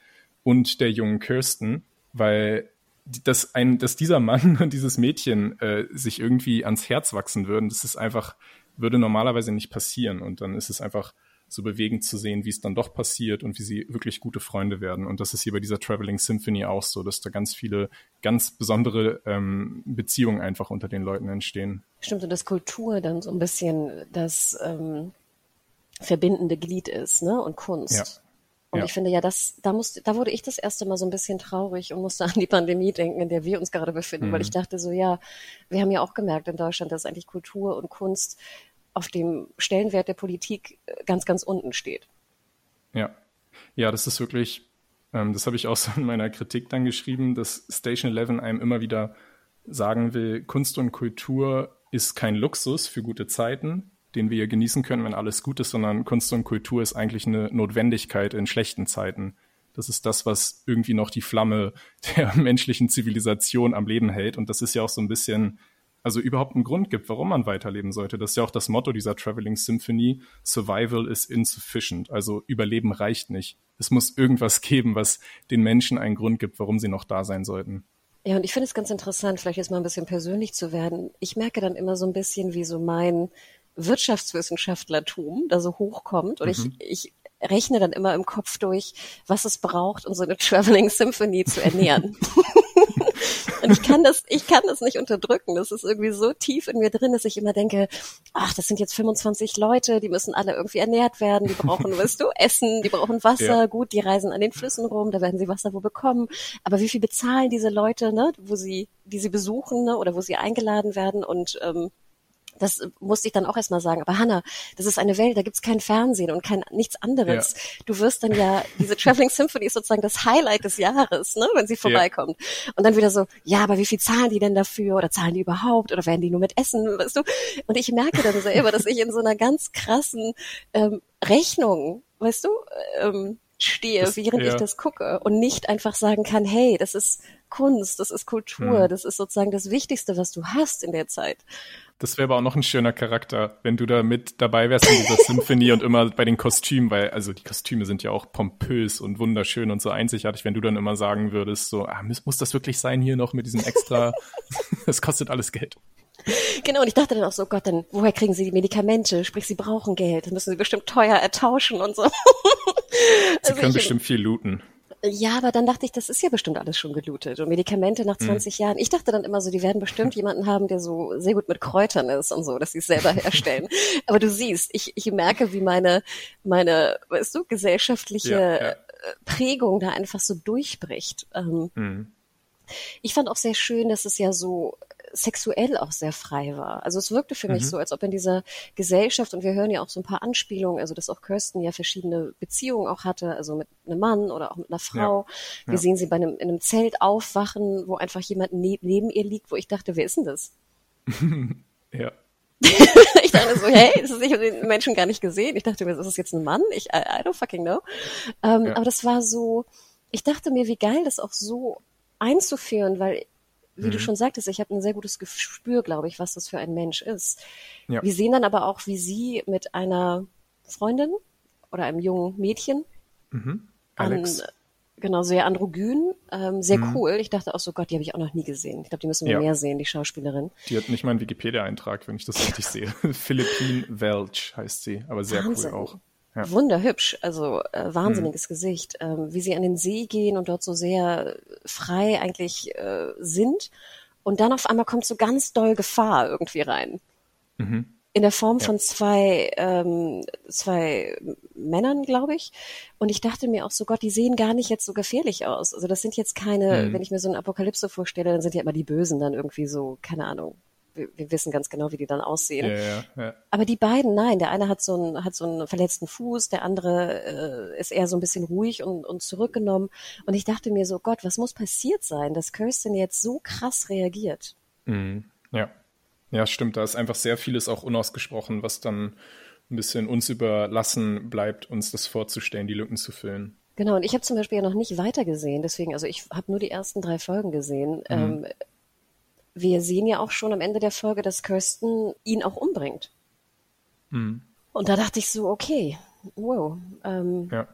und der jungen Kirsten, weil dass, ein, dass dieser Mann und dieses Mädchen äh, sich irgendwie ans Herz wachsen würden, das ist einfach würde normalerweise nicht passieren. Und dann ist es einfach so bewegend zu sehen, wie es dann doch passiert und wie sie wirklich gute Freunde werden. Und das ist hier bei dieser Traveling Symphony auch so, dass da ganz viele ganz besondere ähm, Beziehungen einfach unter den Leuten entstehen. Stimmt, und dass Kultur dann so ein bisschen das ähm, verbindende Glied ist, ne? Und Kunst. Ja. Und ja. ich finde ja, das, da musste, da wurde ich das erste Mal so ein bisschen traurig und musste an die Pandemie denken, in der wir uns gerade befinden, mhm. weil ich dachte so, ja, wir haben ja auch gemerkt in Deutschland, dass eigentlich Kultur und Kunst auf dem Stellenwert der Politik äh, ganz, ganz unten steht. Ja. Ja, das ist wirklich, ähm, das habe ich auch so in meiner Kritik dann geschrieben, dass Station 11 einem immer wieder sagen will, Kunst und Kultur ist kein Luxus für gute Zeiten, den wir genießen können, wenn alles gut ist, sondern Kunst und Kultur ist eigentlich eine Notwendigkeit in schlechten Zeiten. Das ist das, was irgendwie noch die Flamme der menschlichen Zivilisation am Leben hält. Und das ist ja auch so ein bisschen also überhaupt einen Grund gibt, warum man weiterleben sollte. Das ist ja auch das Motto dieser Traveling Symphony. Survival is insufficient. Also Überleben reicht nicht. Es muss irgendwas geben, was den Menschen einen Grund gibt, warum sie noch da sein sollten. Ja, und ich finde es ganz interessant, vielleicht jetzt mal ein bisschen persönlich zu werden. Ich merke dann immer so ein bisschen, wie so mein Wirtschaftswissenschaftlertum da so hochkommt. Und mhm. ich, ich rechne dann immer im Kopf durch, was es braucht, um so eine Traveling Symphony zu ernähren. Und ich kann das, ich kann das nicht unterdrücken. Das ist irgendwie so tief in mir drin, dass ich immer denke, ach, das sind jetzt 25 Leute, die müssen alle irgendwie ernährt werden, die brauchen, weißt du, Essen, die brauchen Wasser, ja. gut, die reisen an den Flüssen rum, da werden sie Wasser wo bekommen. Aber wie viel bezahlen diese Leute, ne, wo sie, die sie besuchen, ne, oder wo sie eingeladen werden und ähm, das musste ich dann auch erstmal sagen. Aber Hanna, das ist eine Welt, da gibt's kein Fernsehen und kein nichts anderes. Ja. Du wirst dann ja, diese Traveling Symphony ist sozusagen das Highlight des Jahres, ne, wenn sie vorbeikommt. Ja. Und dann wieder so, ja, aber wie viel zahlen die denn dafür? Oder zahlen die überhaupt? Oder werden die nur mit Essen, weißt du? Und ich merke dann selber, dass ich in so einer ganz krassen ähm, Rechnung, weißt du, ähm, stehe, das, während ja. ich das gucke und nicht einfach sagen kann, hey, das ist Kunst, das ist Kultur, hm. das ist sozusagen das Wichtigste, was du hast in der Zeit. Das wäre aber auch noch ein schöner Charakter, wenn du da mit dabei wärst in dieser Symphonie und immer bei den Kostümen, weil also die Kostüme sind ja auch pompös und wunderschön und so einzigartig, wenn du dann immer sagen würdest, so, ah, muss, muss das wirklich sein hier noch mit diesem extra, das kostet alles Geld. Genau, und ich dachte dann auch so, Gott, dann woher kriegen sie die Medikamente? Sprich, sie brauchen Geld, dann müssen sie bestimmt teuer ertauschen und so. Sie also können bestimmt viel looten. Ja, aber dann dachte ich, das ist ja bestimmt alles schon gelootet. Und Medikamente nach 20 mhm. Jahren. Ich dachte dann immer so, die werden bestimmt jemanden haben, der so sehr gut mit Kräutern ist und so, dass sie es selber herstellen. aber du siehst, ich, ich merke, wie meine, meine, weißt du, gesellschaftliche ja, ja. Prägung da einfach so durchbricht. Ähm, mhm. Ich fand auch sehr schön, dass es ja so sexuell auch sehr frei war. Also es wirkte für mhm. mich so, als ob in dieser Gesellschaft, und wir hören ja auch so ein paar Anspielungen, also dass auch Kirsten ja verschiedene Beziehungen auch hatte, also mit einem Mann oder auch mit einer Frau. Ja. Wir ja. sehen sie bei einem, in einem Zelt aufwachen, wo einfach jemand ne neben ihr liegt, wo ich dachte, wer ist denn das? ja. ich dachte so, hey, das ist ich den Menschen gar nicht gesehen. Ich dachte mir, ist das jetzt ein Mann? Ich, I, I don't fucking know. Ähm, ja. Aber das war so, ich dachte mir, wie geil das auch so einzuführen, weil wie mhm. du schon sagtest, ich habe ein sehr gutes Gespür, glaube ich, was das für ein Mensch ist. Ja. Wir sehen dann aber auch, wie sie mit einer Freundin oder einem jungen Mädchen mhm. Alex. An, genau, sehr androgyn, ähm, sehr mhm. cool. Ich dachte auch so, Gott, die habe ich auch noch nie gesehen. Ich glaube, die müssen wir ja. mehr sehen, die Schauspielerin. Die hat nicht mal einen Wikipedia-Eintrag, wenn ich das richtig sehe. Philippine Welch heißt sie, aber sehr Wahnsinn. cool auch. Ja. Wunderhübsch, also äh, wahnsinniges mhm. Gesicht. Ähm, wie sie an den See gehen und dort so sehr frei eigentlich äh, sind. Und dann auf einmal kommt so ganz doll Gefahr irgendwie rein. Mhm. In der Form ja. von zwei, ähm, zwei Männern, glaube ich. Und ich dachte mir auch so, Gott, die sehen gar nicht jetzt so gefährlich aus. Also das sind jetzt keine, mhm. wenn ich mir so eine Apokalypse vorstelle, dann sind ja immer die Bösen dann irgendwie so, keine Ahnung, wir, wir wissen ganz genau, wie die dann aussehen. Ja, ja, ja. Aber die beiden, nein, der eine hat so einen, hat so einen verletzten Fuß, der andere äh, ist eher so ein bisschen ruhig und, und zurückgenommen. Und ich dachte mir so, Gott, was muss passiert sein, dass Kirsten jetzt so krass reagiert? Mhm. Ja. Ja, stimmt. Da ist einfach sehr vieles auch unausgesprochen, was dann ein bisschen uns überlassen bleibt, uns das vorzustellen, die Lücken zu füllen. Genau, und ich habe zum Beispiel ja noch nicht weiter gesehen, deswegen, also ich habe nur die ersten drei Folgen gesehen. Mhm. Ähm, wir sehen ja auch schon am Ende der Folge, dass Kirsten ihn auch umbringt. Mhm. Und da dachte ich so, okay, wow. Ähm, ja.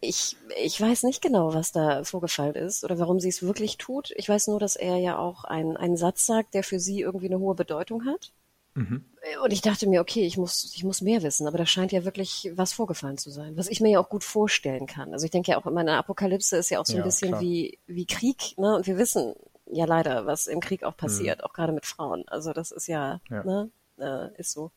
Ich, ich weiß nicht genau, was da vorgefallen ist oder warum sie es wirklich tut. Ich weiß nur, dass er ja auch ein, einen Satz sagt, der für sie irgendwie eine hohe Bedeutung hat. Mhm. Und ich dachte mir, okay, ich muss, ich muss mehr wissen, aber da scheint ja wirklich was vorgefallen zu sein, was ich mir ja auch gut vorstellen kann. Also ich denke ja auch, meine Apokalypse ist ja auch so ein bisschen wie, wie Krieg, ne? Und wir wissen, ja leider, was im Krieg auch passiert, mhm. auch gerade mit Frauen. Also das ist ja, ja. Ne, äh, ist so.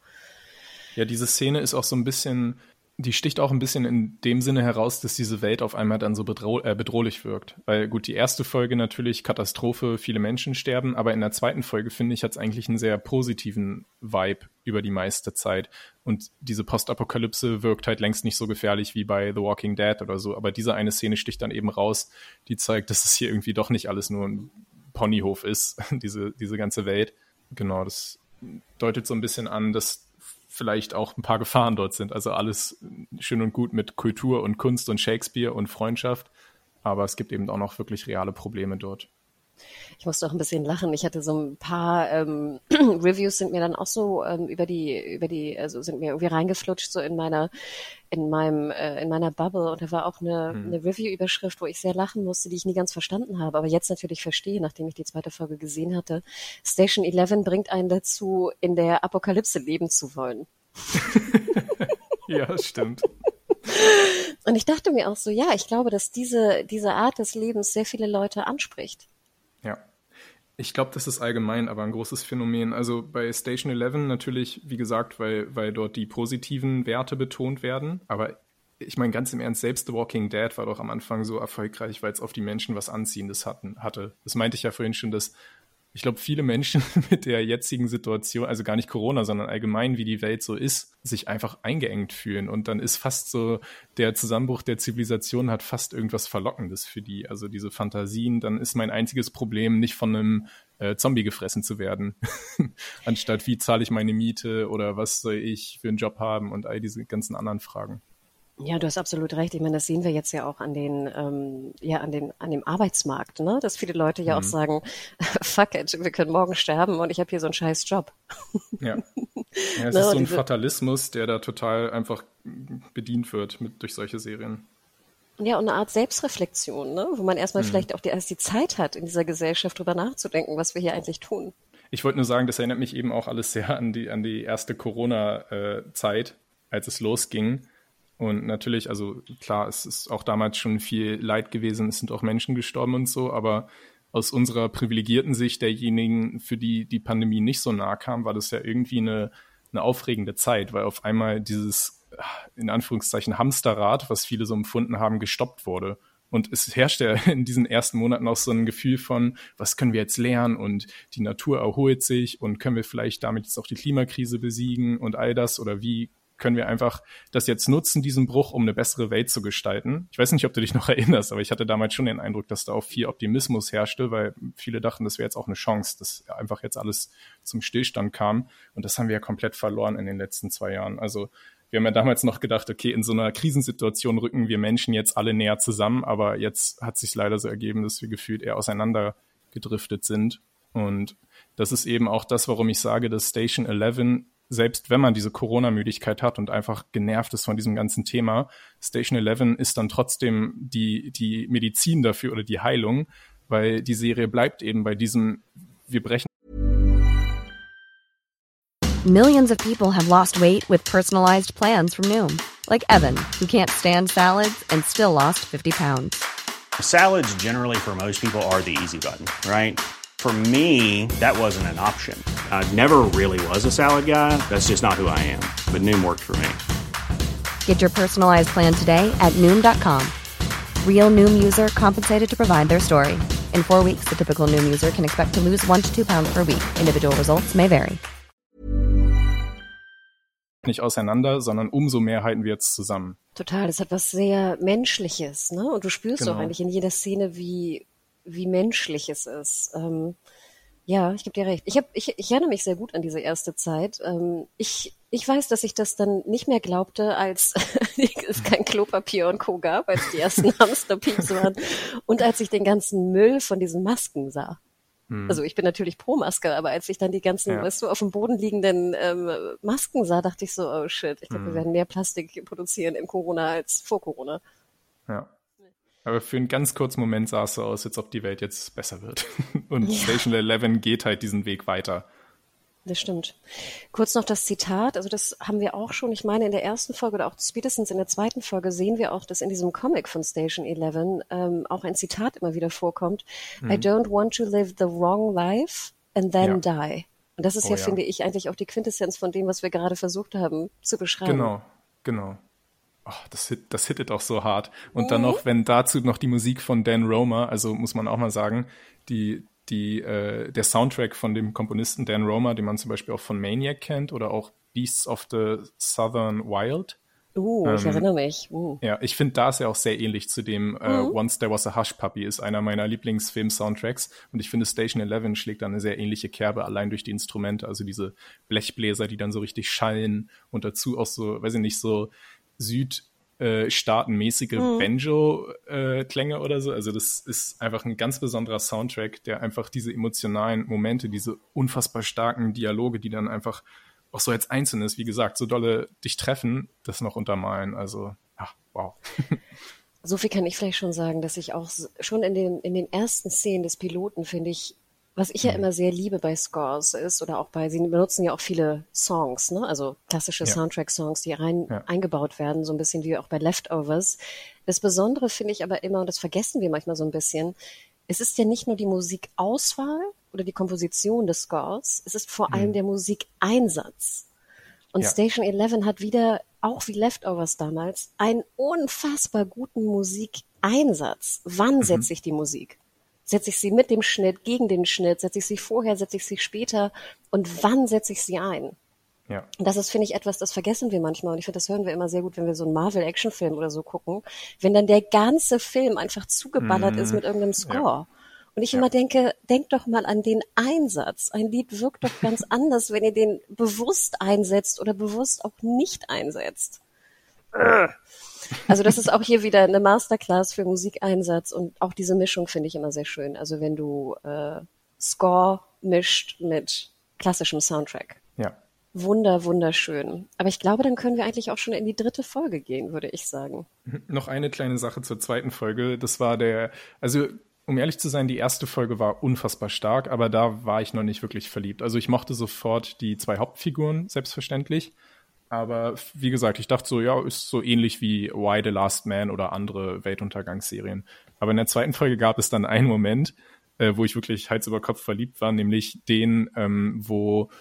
Ja, diese Szene ist auch so ein bisschen, die sticht auch ein bisschen in dem Sinne heraus, dass diese Welt auf einmal dann so bedroh äh, bedrohlich wirkt. Weil gut, die erste Folge natürlich Katastrophe, viele Menschen sterben, aber in der zweiten Folge, finde ich, hat es eigentlich einen sehr positiven Vibe über die meiste Zeit. Und diese Postapokalypse wirkt halt längst nicht so gefährlich wie bei The Walking Dead oder so. Aber diese eine Szene sticht dann eben raus, die zeigt, dass es hier irgendwie doch nicht alles nur ein Ponyhof ist, diese, diese ganze Welt. Genau, das deutet so ein bisschen an, dass vielleicht auch ein paar Gefahren dort sind. Also alles schön und gut mit Kultur und Kunst und Shakespeare und Freundschaft, aber es gibt eben auch noch wirklich reale Probleme dort. Ich musste auch ein bisschen lachen. Ich hatte so ein paar ähm, Reviews sind mir dann auch so ähm, über die über die also sind mir irgendwie reingeflutscht so in meiner in meinem äh, in meiner Bubble und da war auch eine, hm. eine Review-Überschrift, wo ich sehr lachen musste, die ich nie ganz verstanden habe, aber jetzt natürlich verstehe, nachdem ich die zweite Folge gesehen hatte. Station 11 bringt einen dazu, in der Apokalypse leben zu wollen. ja, stimmt. Und ich dachte mir auch so, ja, ich glaube, dass diese, diese Art des Lebens sehr viele Leute anspricht. Ja. Ich glaube, das ist allgemein aber ein großes Phänomen. Also bei Station 11 natürlich, wie gesagt, weil, weil dort die positiven Werte betont werden. Aber ich meine, ganz im Ernst, selbst The Walking Dead war doch am Anfang so erfolgreich, weil es auf die Menschen was Anziehendes hatten, hatte. Das meinte ich ja vorhin schon, dass ich glaube, viele Menschen mit der jetzigen Situation, also gar nicht Corona, sondern allgemein, wie die Welt so ist, sich einfach eingeengt fühlen. Und dann ist fast so, der Zusammenbruch der Zivilisation hat fast irgendwas Verlockendes für die. Also diese Fantasien, dann ist mein einziges Problem, nicht von einem äh, Zombie gefressen zu werden. Anstatt wie zahle ich meine Miete oder was soll ich für einen Job haben und all diese ganzen anderen Fragen. Ja, du hast absolut recht. Ich meine, das sehen wir jetzt ja auch an den, ähm, ja, an den, an dem Arbeitsmarkt, ne? Dass viele Leute ja mhm. auch sagen, fuck it, wir können morgen sterben und ich habe hier so einen scheiß Job. Ja. ja es no, ist so ein Fatalismus, der da total einfach bedient wird mit, durch solche Serien. Ja, und eine Art Selbstreflexion, ne? wo man erstmal mhm. vielleicht auch die, erst die Zeit hat, in dieser Gesellschaft drüber nachzudenken, was wir hier eigentlich tun. Ich wollte nur sagen, das erinnert mich eben auch alles sehr an die, an die erste Corona-Zeit, äh, als es losging und natürlich, also klar, es ist auch damals schon viel Leid gewesen, es sind auch Menschen gestorben und so, aber aus unserer privilegierten Sicht derjenigen, für die die Pandemie nicht so nah kam, war das ja irgendwie eine, eine aufregende Zeit, weil auf einmal dieses, in Anführungszeichen, Hamsterrad, was viele so empfunden haben, gestoppt wurde. Und es herrschte in diesen ersten Monaten auch so ein Gefühl von, was können wir jetzt lernen und die Natur erholt sich und können wir vielleicht damit jetzt auch die Klimakrise besiegen und all das oder wie können wir einfach das jetzt nutzen, diesen Bruch, um eine bessere Welt zu gestalten. Ich weiß nicht, ob du dich noch erinnerst, aber ich hatte damals schon den Eindruck, dass da auch viel Optimismus herrschte, weil viele dachten, das wäre jetzt auch eine Chance, dass einfach jetzt alles zum Stillstand kam. Und das haben wir ja komplett verloren in den letzten zwei Jahren. Also wir haben ja damals noch gedacht, okay, in so einer Krisensituation rücken wir Menschen jetzt alle näher zusammen, aber jetzt hat sich leider so ergeben, dass wir gefühlt eher auseinander gedriftet sind. Und das ist eben auch das, warum ich sage, dass Station 11 selbst wenn man diese Corona-Müdigkeit hat und einfach genervt ist von diesem ganzen Thema, Station 11 ist dann trotzdem die, die Medizin dafür oder die Heilung, weil die Serie bleibt eben bei diesem, wir brechen. Millions of people have lost weight with personalized plans from Noom. Like Evan, who can't stand salads and still lost 50 pounds. Salads generally for most people are the easy button, right? For me, that wasn't an option. I never really was a salad guy. That's just not who I am. But Noom worked for me. Get your personalized plan today at Noom.com. Real Noom user compensated to provide their story. In four weeks, the typical Noom user can expect to lose one to two pounds per week. Individual results may vary. Nicht auseinander, sondern umso mehr halten wir jetzt zusammen. Total, das hat was sehr Menschliches, ne? Und du spürst genau. auch eigentlich in jeder Szene, wie wie menschlich es ist. Ähm, ja, ich gebe dir recht. Ich, hab, ich, ich erinnere mich sehr gut an diese erste Zeit. Ähm, ich, ich weiß, dass ich das dann nicht mehr glaubte, als es kein Klopapier und Co. gab, als die ersten Hamsterpeaks waren und als ich den ganzen Müll von diesen Masken sah. Hm. Also ich bin natürlich pro Maske, aber als ich dann die ganzen, ja. weißt du, auf dem Boden liegenden ähm, Masken sah, dachte ich so, oh shit, ich glaube, hm. wir werden mehr Plastik produzieren in Corona als vor Corona. Ja. Aber für einen ganz kurzen Moment sah es so aus, als ob die Welt jetzt besser wird. Und ja. Station 11 geht halt diesen Weg weiter. Das stimmt. Kurz noch das Zitat, also das haben wir auch schon, ich meine in der ersten Folge oder auch spätestens in der zweiten Folge sehen wir auch, dass in diesem Comic von Station 11 ähm, auch ein Zitat immer wieder vorkommt. Mhm. I don't want to live the wrong life and then ja. die. Und das ist oh, ja, ja, finde ich, eigentlich auch die Quintessenz von dem, was wir gerade versucht haben zu beschreiben. Genau, genau. Oh, das, hit, das hittet auch so hart. Und mhm. dann noch, wenn dazu noch die Musik von Dan Romer, also muss man auch mal sagen, die, die, äh, der Soundtrack von dem Komponisten Dan Romer, den man zum Beispiel auch von Maniac kennt oder auch Beasts of the Southern Wild. Uh, ähm, ich erinnere mich. Uh. Ja, ich finde, da ist ja auch sehr ähnlich zu dem äh, mhm. Once There Was a Hush Puppy, ist einer meiner Lieblingsfilm-Soundtracks. Und ich finde, Station 11 schlägt da eine sehr ähnliche Kerbe, allein durch die Instrumente, also diese Blechbläser, die dann so richtig schallen und dazu auch so, weiß ich nicht, so Süd, äh, staatenmäßige mhm. Banjo-Klänge oder so. Also das ist einfach ein ganz besonderer Soundtrack, der einfach diese emotionalen Momente, diese unfassbar starken Dialoge, die dann einfach auch so als Einzelnes, wie gesagt, so dolle dich treffen, das noch untermalen. Also, ja, wow. So viel kann ich vielleicht schon sagen, dass ich auch schon in den, in den ersten Szenen des Piloten finde ich was ich ja mhm. immer sehr liebe bei Scores ist, oder auch bei, sie benutzen ja auch viele Songs, ne? also klassische ja. Soundtrack-Songs, die rein ja. eingebaut werden, so ein bisschen wie auch bei Leftovers. Das Besondere finde ich aber immer, und das vergessen wir manchmal so ein bisschen, es ist ja nicht nur die Musikauswahl oder die Komposition des Scores, es ist vor mhm. allem der Musikeinsatz. Und ja. Station 11 hat wieder, auch wie Leftovers damals, einen unfassbar guten Musikeinsatz. Wann mhm. setze ich die Musik? Setze ich sie mit dem Schnitt, gegen den Schnitt? Setze ich sie vorher, setze ich sie später? Und wann setze ich sie ein? Ja. Und das ist, finde ich, etwas, das vergessen wir manchmal. Und ich finde, das hören wir immer sehr gut, wenn wir so einen Marvel-Action-Film oder so gucken. Wenn dann der ganze Film einfach zugeballert mm. ist mit irgendeinem Score. Ja. Und ich ja. immer denke, denk doch mal an den Einsatz. Ein Lied wirkt doch ganz anders, wenn ihr den bewusst einsetzt oder bewusst auch nicht einsetzt. Also das ist auch hier wieder eine Masterclass für Musikeinsatz und auch diese Mischung finde ich immer sehr schön. Also wenn du äh, Score mischt mit klassischem Soundtrack. Ja. Wunder, wunderschön. Aber ich glaube, dann können wir eigentlich auch schon in die dritte Folge gehen, würde ich sagen. Noch eine kleine Sache zur zweiten Folge. Das war der, also um ehrlich zu sein, die erste Folge war unfassbar stark, aber da war ich noch nicht wirklich verliebt. Also ich mochte sofort die zwei Hauptfiguren, selbstverständlich. Aber wie gesagt, ich dachte so, ja, ist so ähnlich wie Why the Last Man oder andere Weltuntergangsserien. Aber in der zweiten Folge gab es dann einen Moment, äh, wo ich wirklich Hals über Kopf verliebt war, nämlich den, ähm, wo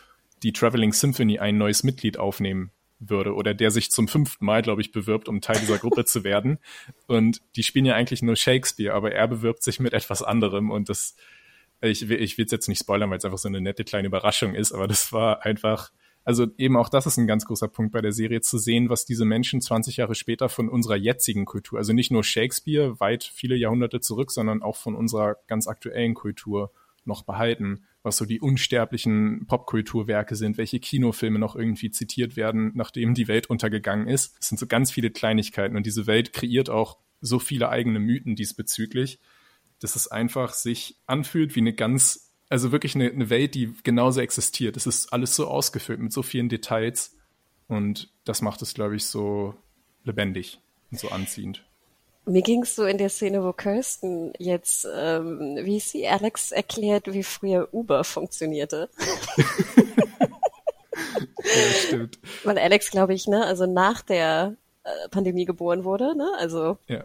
die Traveling Symphony ein neues Mitglied aufnehmen würde oder der sich zum fünften Mal, glaube ich, bewirbt, um Teil dieser Gruppe zu werden. Und die spielen ja eigentlich nur Shakespeare, aber er bewirbt sich mit etwas anderem und das, ich, ich will es jetzt nicht spoilern, weil es einfach so eine nette kleine Überraschung ist, aber das war einfach also eben auch das ist ein ganz großer Punkt bei der Serie, zu sehen, was diese Menschen 20 Jahre später von unserer jetzigen Kultur, also nicht nur Shakespeare weit viele Jahrhunderte zurück, sondern auch von unserer ganz aktuellen Kultur noch behalten, was so die unsterblichen Popkulturwerke sind, welche Kinofilme noch irgendwie zitiert werden, nachdem die Welt untergegangen ist. Es sind so ganz viele Kleinigkeiten und diese Welt kreiert auch so viele eigene Mythen diesbezüglich, dass es einfach sich anfühlt wie eine ganz also wirklich eine, eine Welt, die genauso existiert. Es ist alles so ausgefüllt mit so vielen Details und das macht es, glaube ich, so lebendig und so anziehend. Mir ging es so in der Szene, wo Kirsten jetzt, ähm, wie sie Alex erklärt, wie früher Uber funktionierte. ja, stimmt. Weil Alex, glaube ich, ne, also nach der äh, Pandemie geboren wurde, ne? Also ja.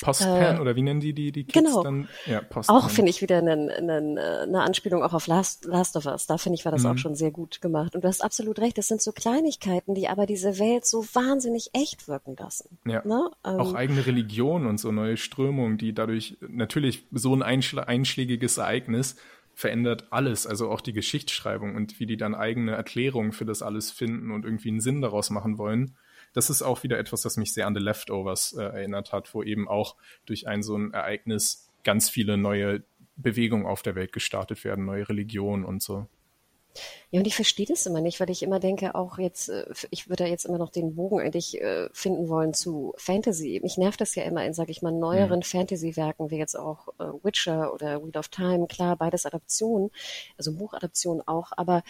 Postpan äh, oder wie nennen die die, die Kids genau. dann? Ja, Postpan. Auch finde ich wieder eine, eine, eine Anspielung auch auf Last, Last of Us. Da finde ich, war das mhm. auch schon sehr gut gemacht. Und du hast absolut recht, das sind so Kleinigkeiten, die aber diese Welt so wahnsinnig echt wirken lassen. Ja. Ne? Ähm, auch eigene Religion und so neue Strömungen, die dadurch natürlich so ein einschlägiges Ereignis verändert alles, also auch die Geschichtsschreibung und wie die dann eigene Erklärungen für das alles finden und irgendwie einen Sinn daraus machen wollen das ist auch wieder etwas, das mich sehr an The Leftovers äh, erinnert hat, wo eben auch durch ein so ein Ereignis ganz viele neue Bewegungen auf der Welt gestartet werden, neue Religionen und so. Ja, und ich verstehe das immer nicht, weil ich immer denke, auch jetzt, äh, ich würde da jetzt immer noch den Bogen eigentlich äh, finden wollen zu Fantasy. Mich nervt das ja immer in, sag ich mal, neueren mhm. Fantasy-Werken, wie jetzt auch äh, Witcher oder Wheel of Time, klar, beides Adaptionen, also Buchadaptionen auch, aber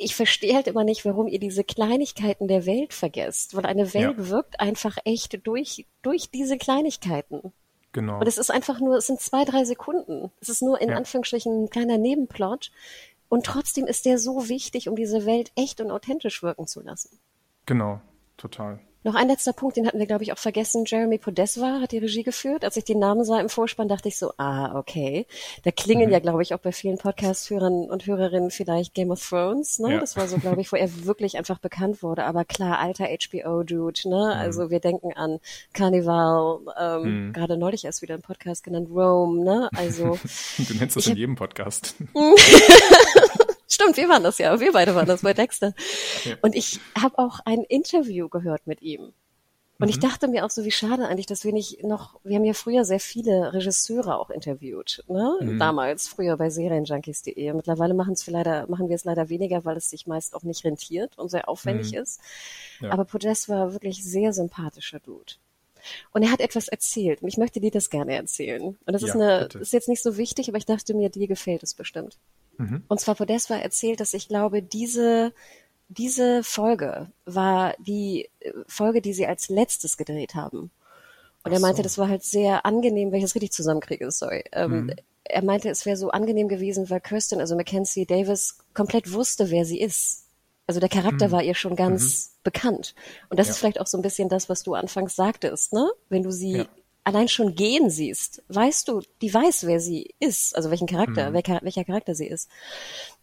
ich verstehe halt immer nicht, warum ihr diese Kleinigkeiten der Welt vergesst, weil eine Welt ja. wirkt einfach echt durch, durch diese Kleinigkeiten. Genau. Und es ist einfach nur, es sind zwei, drei Sekunden. Es ist nur in ja. Anführungsstrichen ein kleiner Nebenplot. Und trotzdem ist der so wichtig, um diese Welt echt und authentisch wirken zu lassen. Genau, total. Noch ein letzter Punkt, den hatten wir, glaube ich, auch vergessen. Jeremy Podeswa hat die Regie geführt. Als ich den Namen sah im Vorspann, dachte ich so, ah, okay. Da klingen mhm. ja, glaube ich, auch bei vielen Podcast-Hörern und Hörerinnen vielleicht Game of Thrones. Ne? Ja. Das war so, glaube ich, wo er wirklich einfach bekannt wurde. Aber klar, alter HBO-Dude. Ne? Mhm. Also wir denken an Carnival, ähm, mhm. gerade neulich erst wieder im Podcast genannt, Rome. Ne? Also du nennst das in jedem Podcast. Stimmt, wir waren das ja. Wir beide waren das bei Dexter. Ja. Und ich habe auch ein Interview gehört mit ihm. Und mhm. ich dachte mir auch so, wie schade eigentlich, dass wir nicht noch, wir haben ja früher sehr viele Regisseure auch interviewt, ne? Mhm. Damals, früher bei Serienjunkies.de. Mittlerweile machen es leider, machen wir es leider weniger, weil es sich meist auch nicht rentiert und sehr aufwendig mhm. ist. Ja. Aber Podest war wirklich sehr sympathischer Dude. Und er hat etwas erzählt und ich möchte dir das gerne erzählen. Und das Ja, ist eine, bitte. ist jetzt nicht so wichtig, aber ich dachte mir, dir gefällt es bestimmt. Mhm. Und zwar Podesta erzählt, dass ich glaube, diese, diese Folge war die äh, Folge, die sie als letztes gedreht haben. Und Ach er meinte, so. das war halt sehr angenehm, wenn ich das richtig zusammenkriege, sorry. Ähm, Mhm. Er meinte, es wäre so angenehm gewesen, weil Kirsten, also Mackenzie Davis, komplett wusste, wer sie ist. Also der Charakter war ihr schon ganz bekannt. Und das Mhm. Ja. ist vielleicht auch so ein bisschen das, was du anfangs sagtest, ne? Wenn du sie Ja. Allein schon gehen siehst, weißt du, die weiß, wer sie ist, also welchen Charakter, Mhm. welcher, welcher Charakter sie ist.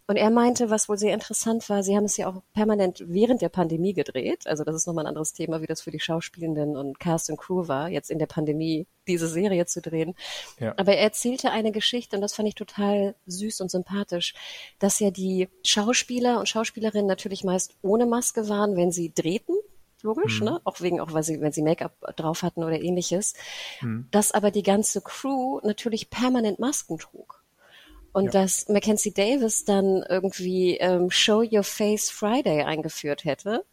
Und er meinte, was wohl sehr interessant war, sie haben es ja auch permanent während der Pandemie gedreht. Also das ist nochmal ein anderes Thema, wie das für die Schauspielenden und Cast und Crew war, jetzt in der Pandemie diese Serie zu drehen. Ja. Aber er erzählte eine Geschichte, und das fand ich total süß und sympathisch, dass ja die Schauspieler und Schauspielerinnen natürlich meist ohne Maske waren, wenn sie drehten. Logisch, ne? Auch wegen, auch weil sie, wenn sie Make-up drauf hatten oder ähnliches. Dass aber die ganze Crew natürlich permanent Masken trug. Und Ja. dass Mackenzie Davis dann irgendwie ähm, Show Your Face Friday eingeführt hätte,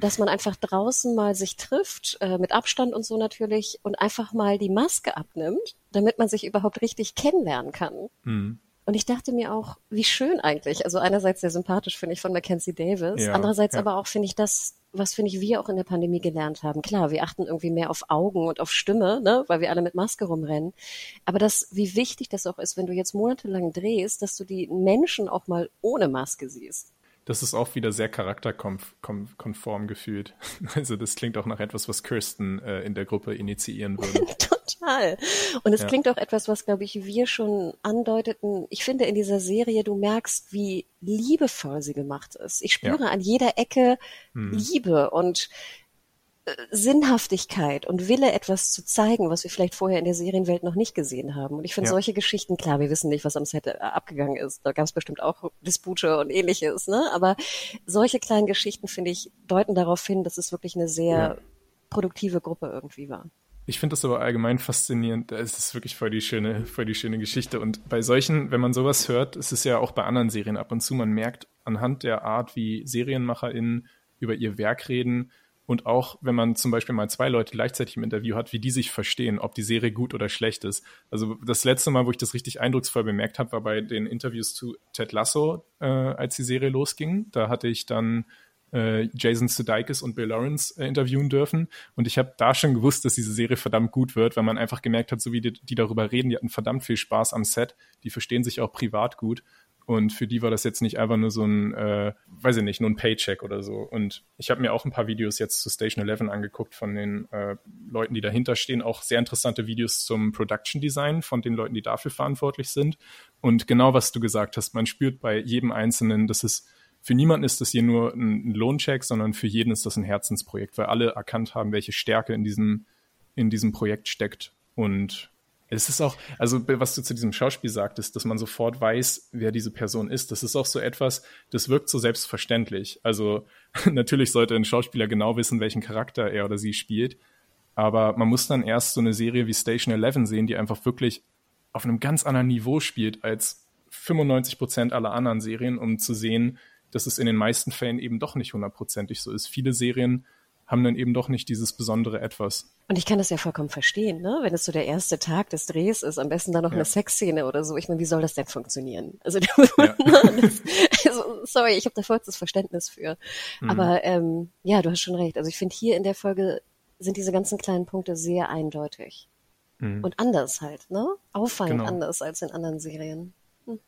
dass man einfach draußen mal sich trifft, äh, mit Abstand und so natürlich, und einfach mal die Maske abnimmt, damit man sich überhaupt richtig kennenlernen kann. Und ich dachte mir auch, wie schön eigentlich. Also einerseits sehr sympathisch finde ich von Mackenzie Davis, Ja, andererseits ja. aber auch finde ich das, was finde ich wir auch in der Pandemie gelernt haben. Klar, wir achten irgendwie mehr auf Augen und auf Stimme, ne, weil wir alle mit Maske rumrennen. Aber das, wie wichtig das auch ist, wenn du jetzt monatelang drehst, dass du die Menschen auch mal ohne Maske siehst. Das ist auch wieder sehr charakterkonform gefühlt. Also das klingt auch nach etwas, was Kirsten äh, in der Gruppe initiieren würde. Total. Und es Ja. klingt auch etwas, was, glaube ich, wir schon andeuteten. Ich finde in dieser Serie, du merkst, wie liebevoll sie gemacht ist. Ich spüre Ja. an jeder Ecke Mhm. Liebe und Sinnhaftigkeit und Wille, etwas zu zeigen, was wir vielleicht vorher in der Serienwelt noch nicht gesehen haben. Und ich finde Ja. solche Geschichten, klar, wir wissen nicht, was am Set äh, abgegangen ist. Da gab es bestimmt auch Dispute und ähnliches, ne? Aber solche kleinen Geschichten, finde ich, deuten darauf hin, dass es wirklich eine sehr Ja. produktive Gruppe irgendwie war. Ich finde das aber allgemein faszinierend. Es ist wirklich voll die schöne, voll die schöne Geschichte. Und bei solchen, wenn man sowas hört, es ist ja auch bei anderen Serien ab und zu, man merkt anhand der Art, wie SerienmacherInnen über ihr Werk reden und auch, wenn man zum Beispiel mal zwei Leute gleichzeitig im Interview hat, wie die sich verstehen, ob die Serie gut oder schlecht ist. Also das letzte Mal, wo ich das richtig eindrucksvoll bemerkt habe, war bei den Interviews zu Ted Lasso, äh, als die Serie losging. Da hatte ich dann äh, Jason Sudeikis und Bill Lawrence äh, interviewen dürfen. Und ich habe da schon gewusst, dass diese Serie verdammt gut wird, weil man einfach gemerkt hat, so wie die, die darüber reden, die hatten verdammt viel Spaß am Set, die verstehen sich auch privat gut. Und für die war das jetzt nicht einfach nur so ein, äh, weiß ich nicht, nur ein Paycheck oder so. Und ich habe mir auch ein paar Videos jetzt zu Station 11 angeguckt von den äh, Leuten, die dahinter stehen. Auch sehr interessante Videos zum Production Design von den Leuten, die dafür verantwortlich sind. Und genau was du gesagt hast, man spürt bei jedem Einzelnen, dass es für niemanden ist das hier nur ein, ein Lohncheck, sondern für jeden ist das ein Herzensprojekt, weil alle erkannt haben, welche Stärke in diesem, in diesem Projekt steckt. Und es ist auch, also was du zu diesem Schauspiel sagtest, dass man sofort weiß, wer diese Person ist. Das ist auch so etwas, das wirkt so selbstverständlich. Also natürlich sollte ein Schauspieler genau wissen, welchen Charakter er oder sie spielt. Aber man muss dann erst so eine Serie wie Station 11 sehen, die einfach wirklich auf einem ganz anderen Niveau spielt als 95 Prozent aller anderen Serien, um zu sehen, dass es in den meisten Fällen eben doch nicht hundertprozentig so ist. Viele Serien haben dann eben doch nicht dieses besondere Etwas. Und ich kann das ja vollkommen verstehen, ne? Wenn es so der erste Tag des Drehs ist, am besten dann noch Ja. eine Sexszene oder so. Ich meine, wie soll das denn funktionieren? Also, Ja. das, also sorry, ich habe da vollstes Verständnis für. Mhm. Aber ähm, ja, du hast schon recht. Also ich finde hier in der Folge sind diese ganzen kleinen Punkte sehr eindeutig. Und anders halt, ne? Auffallend Mhm. Genau. anders als in anderen Serien. Hm.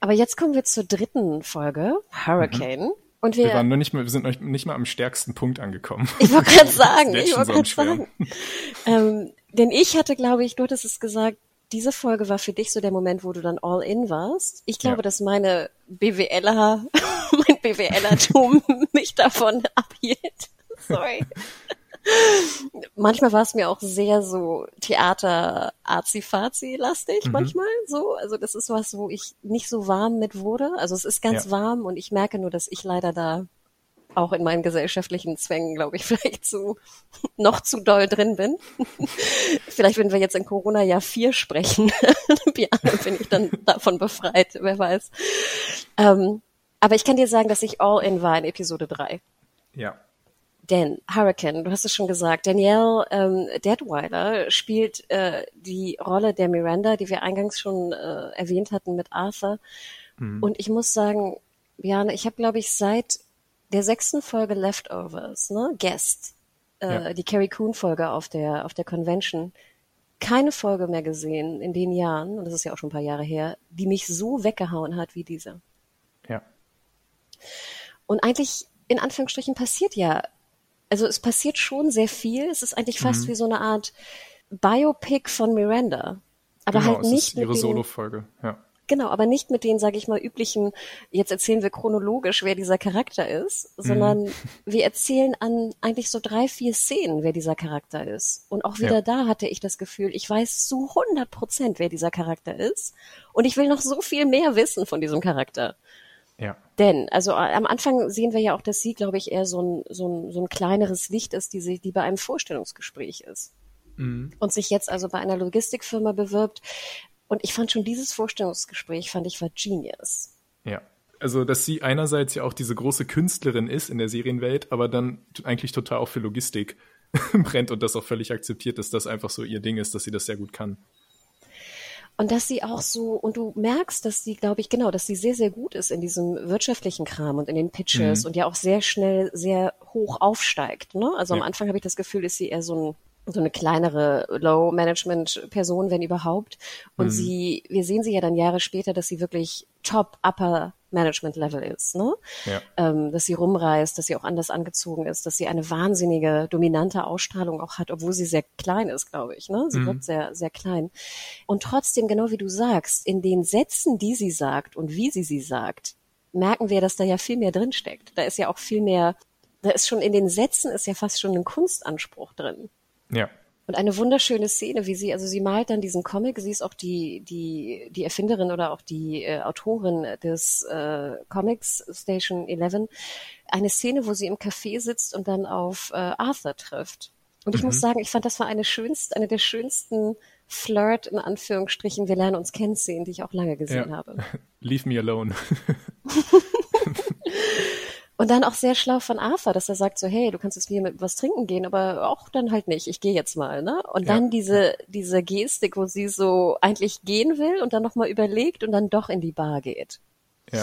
Aber jetzt kommen wir zur dritten Folge, Hurricane. Und wir, Wir waren nur nicht mal, wir sind noch nicht mal am stärksten Punkt angekommen. ich wollte gerade sagen, ich wollte gerade sagen. Ähm, denn ich hatte, glaube ich, du hattest es gesagt, diese Folge war für dich so der Moment, wo du dann all in warst. Ich glaube, Ja. dass meine BWLer, mein BWLertum mich davon abhielt. Sorry. Manchmal war es mir auch sehr so Theater azi lastig Mhm. manchmal so. Also das ist was, wo ich nicht so warm mit wurde. Also es ist ganz Ja. warm und ich merke nur, dass ich leider da auch in meinen gesellschaftlichen Zwängen, glaube ich, vielleicht zu noch zu doll drin bin. vielleicht, wenn wir jetzt in Corona-Jahr 4 sprechen, bin ich dann davon befreit, wer weiß. Ähm, aber ich kann dir sagen, dass ich all in war in Episode 3. Ja. Denn Hurricane, du hast es schon gesagt, Danielle ähm, Deadweiler spielt äh, die Rolle der Miranda, die wir eingangs schon äh, erwähnt hatten mit Arthur. Mhm. Und ich muss sagen, Björn, ich habe, glaube ich, seit der sechsten Folge Leftovers, ne, Guest, äh, ja. die Carrie Coon Folge auf der auf der Convention, keine Folge mehr gesehen in den Jahren, und das ist ja auch schon ein paar Jahre her, die mich so weggehauen hat wie diese. Ja. Und eigentlich, in Anführungsstrichen, passiert ja, also es passiert schon sehr viel. Es ist eigentlich fast mhm. wie so eine Art Biopic von Miranda. Aber genau, halt nicht. Es ist ihre Solo-Folge, ja. Genau, aber nicht mit den, sage ich mal, üblichen, jetzt erzählen wir chronologisch, wer dieser Charakter ist, sondern mhm. wir erzählen an eigentlich so drei, vier Szenen, wer dieser Charakter ist. Und auch wieder ja. da hatte ich das Gefühl, ich weiß zu 100 Prozent, wer dieser Charakter ist. Und ich will noch so viel mehr wissen von diesem Charakter. Ja. Denn, also am Anfang sehen wir ja auch, dass sie, glaube ich, eher so ein, so ein, so ein kleineres Licht ist, die, sie, die bei einem Vorstellungsgespräch ist. Mhm. Und sich jetzt also bei einer Logistikfirma bewirbt, und ich fand schon dieses Vorstellungsgespräch, fand ich, war genius. Ja. Also, dass sie einerseits ja auch diese große Künstlerin ist in der Serienwelt, aber dann eigentlich total auch für Logistik brennt und das auch völlig akzeptiert, dass das einfach so ihr Ding ist, dass sie das sehr gut kann. Und dass sie auch so, und du merkst, dass sie, glaube ich, genau, dass sie sehr, sehr gut ist in diesem wirtschaftlichen Kram und in den Pitches mhm. und ja auch sehr schnell sehr hoch aufsteigt. Ne? Also ja. am Anfang habe ich das Gefühl, ist sie eher so ein so eine kleinere Low-Management-Person, wenn überhaupt. Und mhm. sie, wir sehen sie ja dann Jahre später, dass sie wirklich top upper Management Level ist, ne? Ja. Ähm, dass sie rumreist, dass sie auch anders angezogen ist, dass sie eine wahnsinnige dominante Ausstrahlung auch hat, obwohl sie sehr klein ist, glaube ich, ne? Sie mhm. wirkt sehr sehr klein. Und trotzdem, genau wie du sagst, in den Sätzen, die sie sagt und wie sie sie sagt, merken wir, dass da ja viel mehr drin steckt. Da ist ja auch viel mehr, da ist schon in den Sätzen ist ja fast schon ein Kunstanspruch drin. Ja. Und eine wunderschöne Szene, wie sie, also sie malt dann diesen Comic, sie ist auch die, die, die Erfinderin oder auch die äh, Autorin des äh, Comics Station 11. Eine Szene, wo sie im Café sitzt und dann auf äh, Arthur trifft. Und ich mhm. muss sagen, ich fand, das war eine schönste, eine der schönsten Flirt in Anführungsstrichen, wir lernen uns kennen Szenen, die ich auch lange gesehen ja. habe. Leave me alone. Und dann auch sehr schlau von Arthur, dass er sagt so, hey, du kannst jetzt mir mit was trinken gehen, aber auch dann halt nicht. Ich gehe jetzt mal, ne? Und ja. dann diese diese Gestik, wo sie so eigentlich gehen will und dann nochmal überlegt und dann doch in die Bar geht. Ja.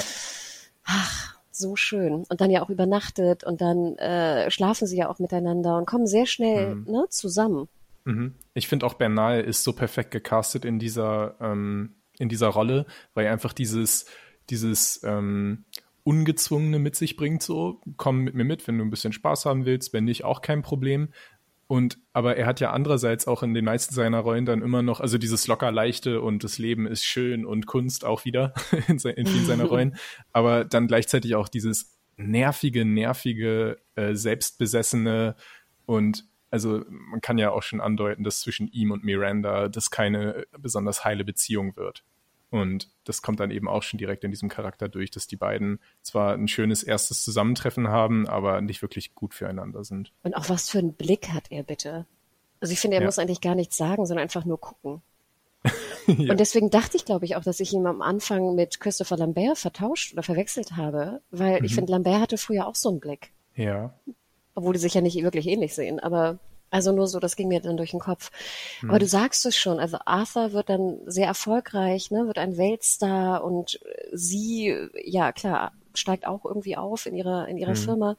Ach, so schön. Und dann ja auch übernachtet und dann äh, schlafen sie ja auch miteinander und kommen sehr schnell mhm. ne, zusammen. Mhm. Ich finde auch Bernal ist so perfekt gecastet in dieser ähm, in dieser Rolle, weil er einfach dieses dieses ähm, Ungezwungene mit sich bringt, so, komm mit mir mit, wenn du ein bisschen Spaß haben willst, wenn nicht, auch kein Problem. Und, aber er hat ja andererseits auch in den meisten seiner Rollen dann immer noch, also dieses locker leichte und das Leben ist schön und Kunst auch wieder in, in vielen seiner Rollen, aber dann gleichzeitig auch dieses nervige, nervige, äh, selbstbesessene und also man kann ja auch schon andeuten, dass zwischen ihm und Miranda das keine besonders heile Beziehung wird. Und das kommt dann eben auch schon direkt in diesem Charakter durch, dass die beiden zwar ein schönes erstes Zusammentreffen haben, aber nicht wirklich gut füreinander sind. Und auch was für einen Blick hat er bitte? Also ich finde, er ja. muss eigentlich gar nichts sagen, sondern einfach nur gucken. ja. Und deswegen dachte ich, glaube ich, auch, dass ich ihn am Anfang mit Christopher Lambert vertauscht oder verwechselt habe, weil mhm. ich finde, Lambert hatte früher auch so einen Blick. Ja. Obwohl die sich ja nicht wirklich ähnlich sehen, aber also nur so, das ging mir dann durch den Kopf. Mhm. Aber du sagst es schon, also Arthur wird dann sehr erfolgreich, ne, wird ein Weltstar und sie, ja klar, steigt auch irgendwie auf in ihrer, in ihrer mhm. Firma,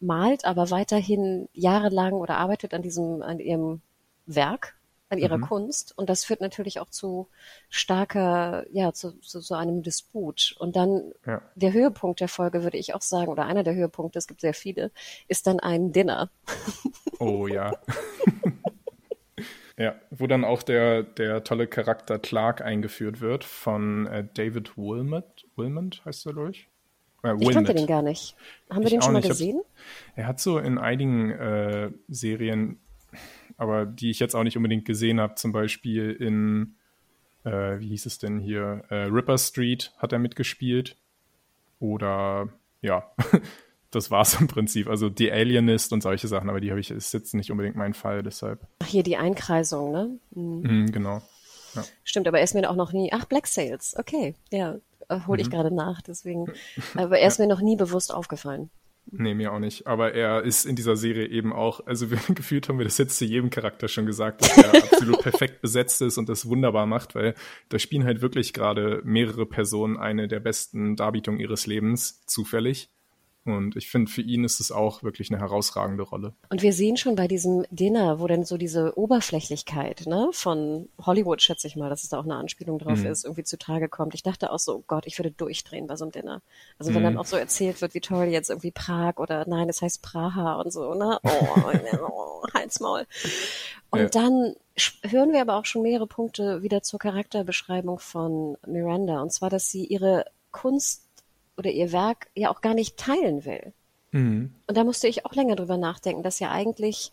malt aber weiterhin jahrelang oder arbeitet an diesem, an ihrem Werk, an ihrer mhm. Kunst. Und das führt natürlich auch zu starker, ja, zu, zu so einem Disput. Und dann ja. der Höhepunkt der Folge, würde ich auch sagen, oder einer der Höhepunkte, es gibt sehr viele, ist dann ein Dinner. Oh ja. ja, wo dann auch der, der tolle Charakter Clark eingeführt wird von äh, David Wilmot. Wilmot heißt er durch? Äh, ich kannte den gar nicht. Haben wir ich den schon mal gesehen? er hat so in einigen äh, Serien aber die ich jetzt auch nicht unbedingt gesehen habe, zum Beispiel in, äh, wie hieß es denn hier, äh, Ripper Street hat er mitgespielt. Oder ja, das war es im Prinzip. Also die Alienist und solche Sachen, aber die habe ich, ist jetzt nicht unbedingt mein Fall, deshalb. Ach, hier die Einkreisung, ne? Mhm. Mhm, genau. Ja. Stimmt, aber er ist mir auch noch nie. Ach, Black Sales, okay, ja, äh, hole ich mhm. gerade nach, deswegen. Aber er ist mir noch nie bewusst aufgefallen. Nee, mir auch nicht. Aber er ist in dieser Serie eben auch, also wir, gefühlt haben wir das jetzt zu jedem Charakter schon gesagt, dass er absolut perfekt besetzt ist und das wunderbar macht, weil da spielen halt wirklich gerade mehrere Personen eine der besten Darbietungen ihres Lebens zufällig. Und ich finde, für ihn ist es auch wirklich eine herausragende Rolle. Und wir sehen schon bei diesem Dinner, wo dann so diese Oberflächlichkeit ne, von Hollywood, schätze ich mal, dass es da auch eine Anspielung drauf mhm. ist, irgendwie zutage kommt. Ich dachte auch so, oh Gott, ich würde durchdrehen bei so einem Dinner. Also wenn mhm. dann auch so erzählt wird, wie toll jetzt irgendwie Prag oder nein, es heißt Praha und so, ne? Oh, oh Halsmaul. Und ja. dann hören wir aber auch schon mehrere Punkte wieder zur Charakterbeschreibung von Miranda. Und zwar, dass sie ihre Kunst oder ihr Werk ja auch gar nicht teilen will. Mhm. Und da musste ich auch länger drüber nachdenken, dass ja eigentlich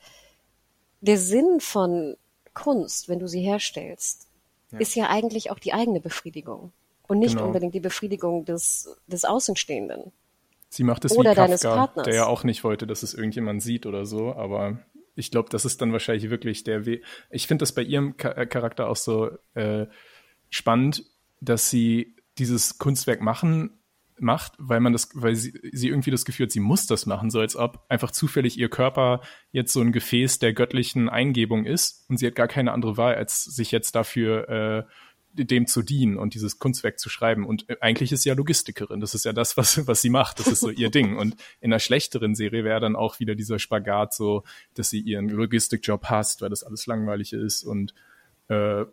der Sinn von Kunst, wenn du sie herstellst, ja. ist ja eigentlich auch die eigene Befriedigung und nicht genau. unbedingt die Befriedigung des, des Außenstehenden. Sie macht es oder wie deines Kafka, Partners. der ja auch nicht wollte, dass es irgendjemand sieht oder so, aber ich glaube, das ist dann wahrscheinlich wirklich der Weg. Ich finde das bei ihrem Charakter auch so äh, spannend, dass sie dieses Kunstwerk machen macht, weil man das, weil sie, sie irgendwie das Gefühl hat, sie muss das machen, so als ob einfach zufällig ihr Körper jetzt so ein Gefäß der göttlichen Eingebung ist und sie hat gar keine andere Wahl, als sich jetzt dafür äh, dem zu dienen und dieses Kunstwerk zu schreiben. Und äh, eigentlich ist sie ja Logistikerin. Das ist ja das, was, was sie macht. Das ist so ihr Ding. Und in einer schlechteren Serie wäre dann auch wieder dieser Spagat so, dass sie ihren Logistikjob hasst, weil das alles langweilig ist und äh,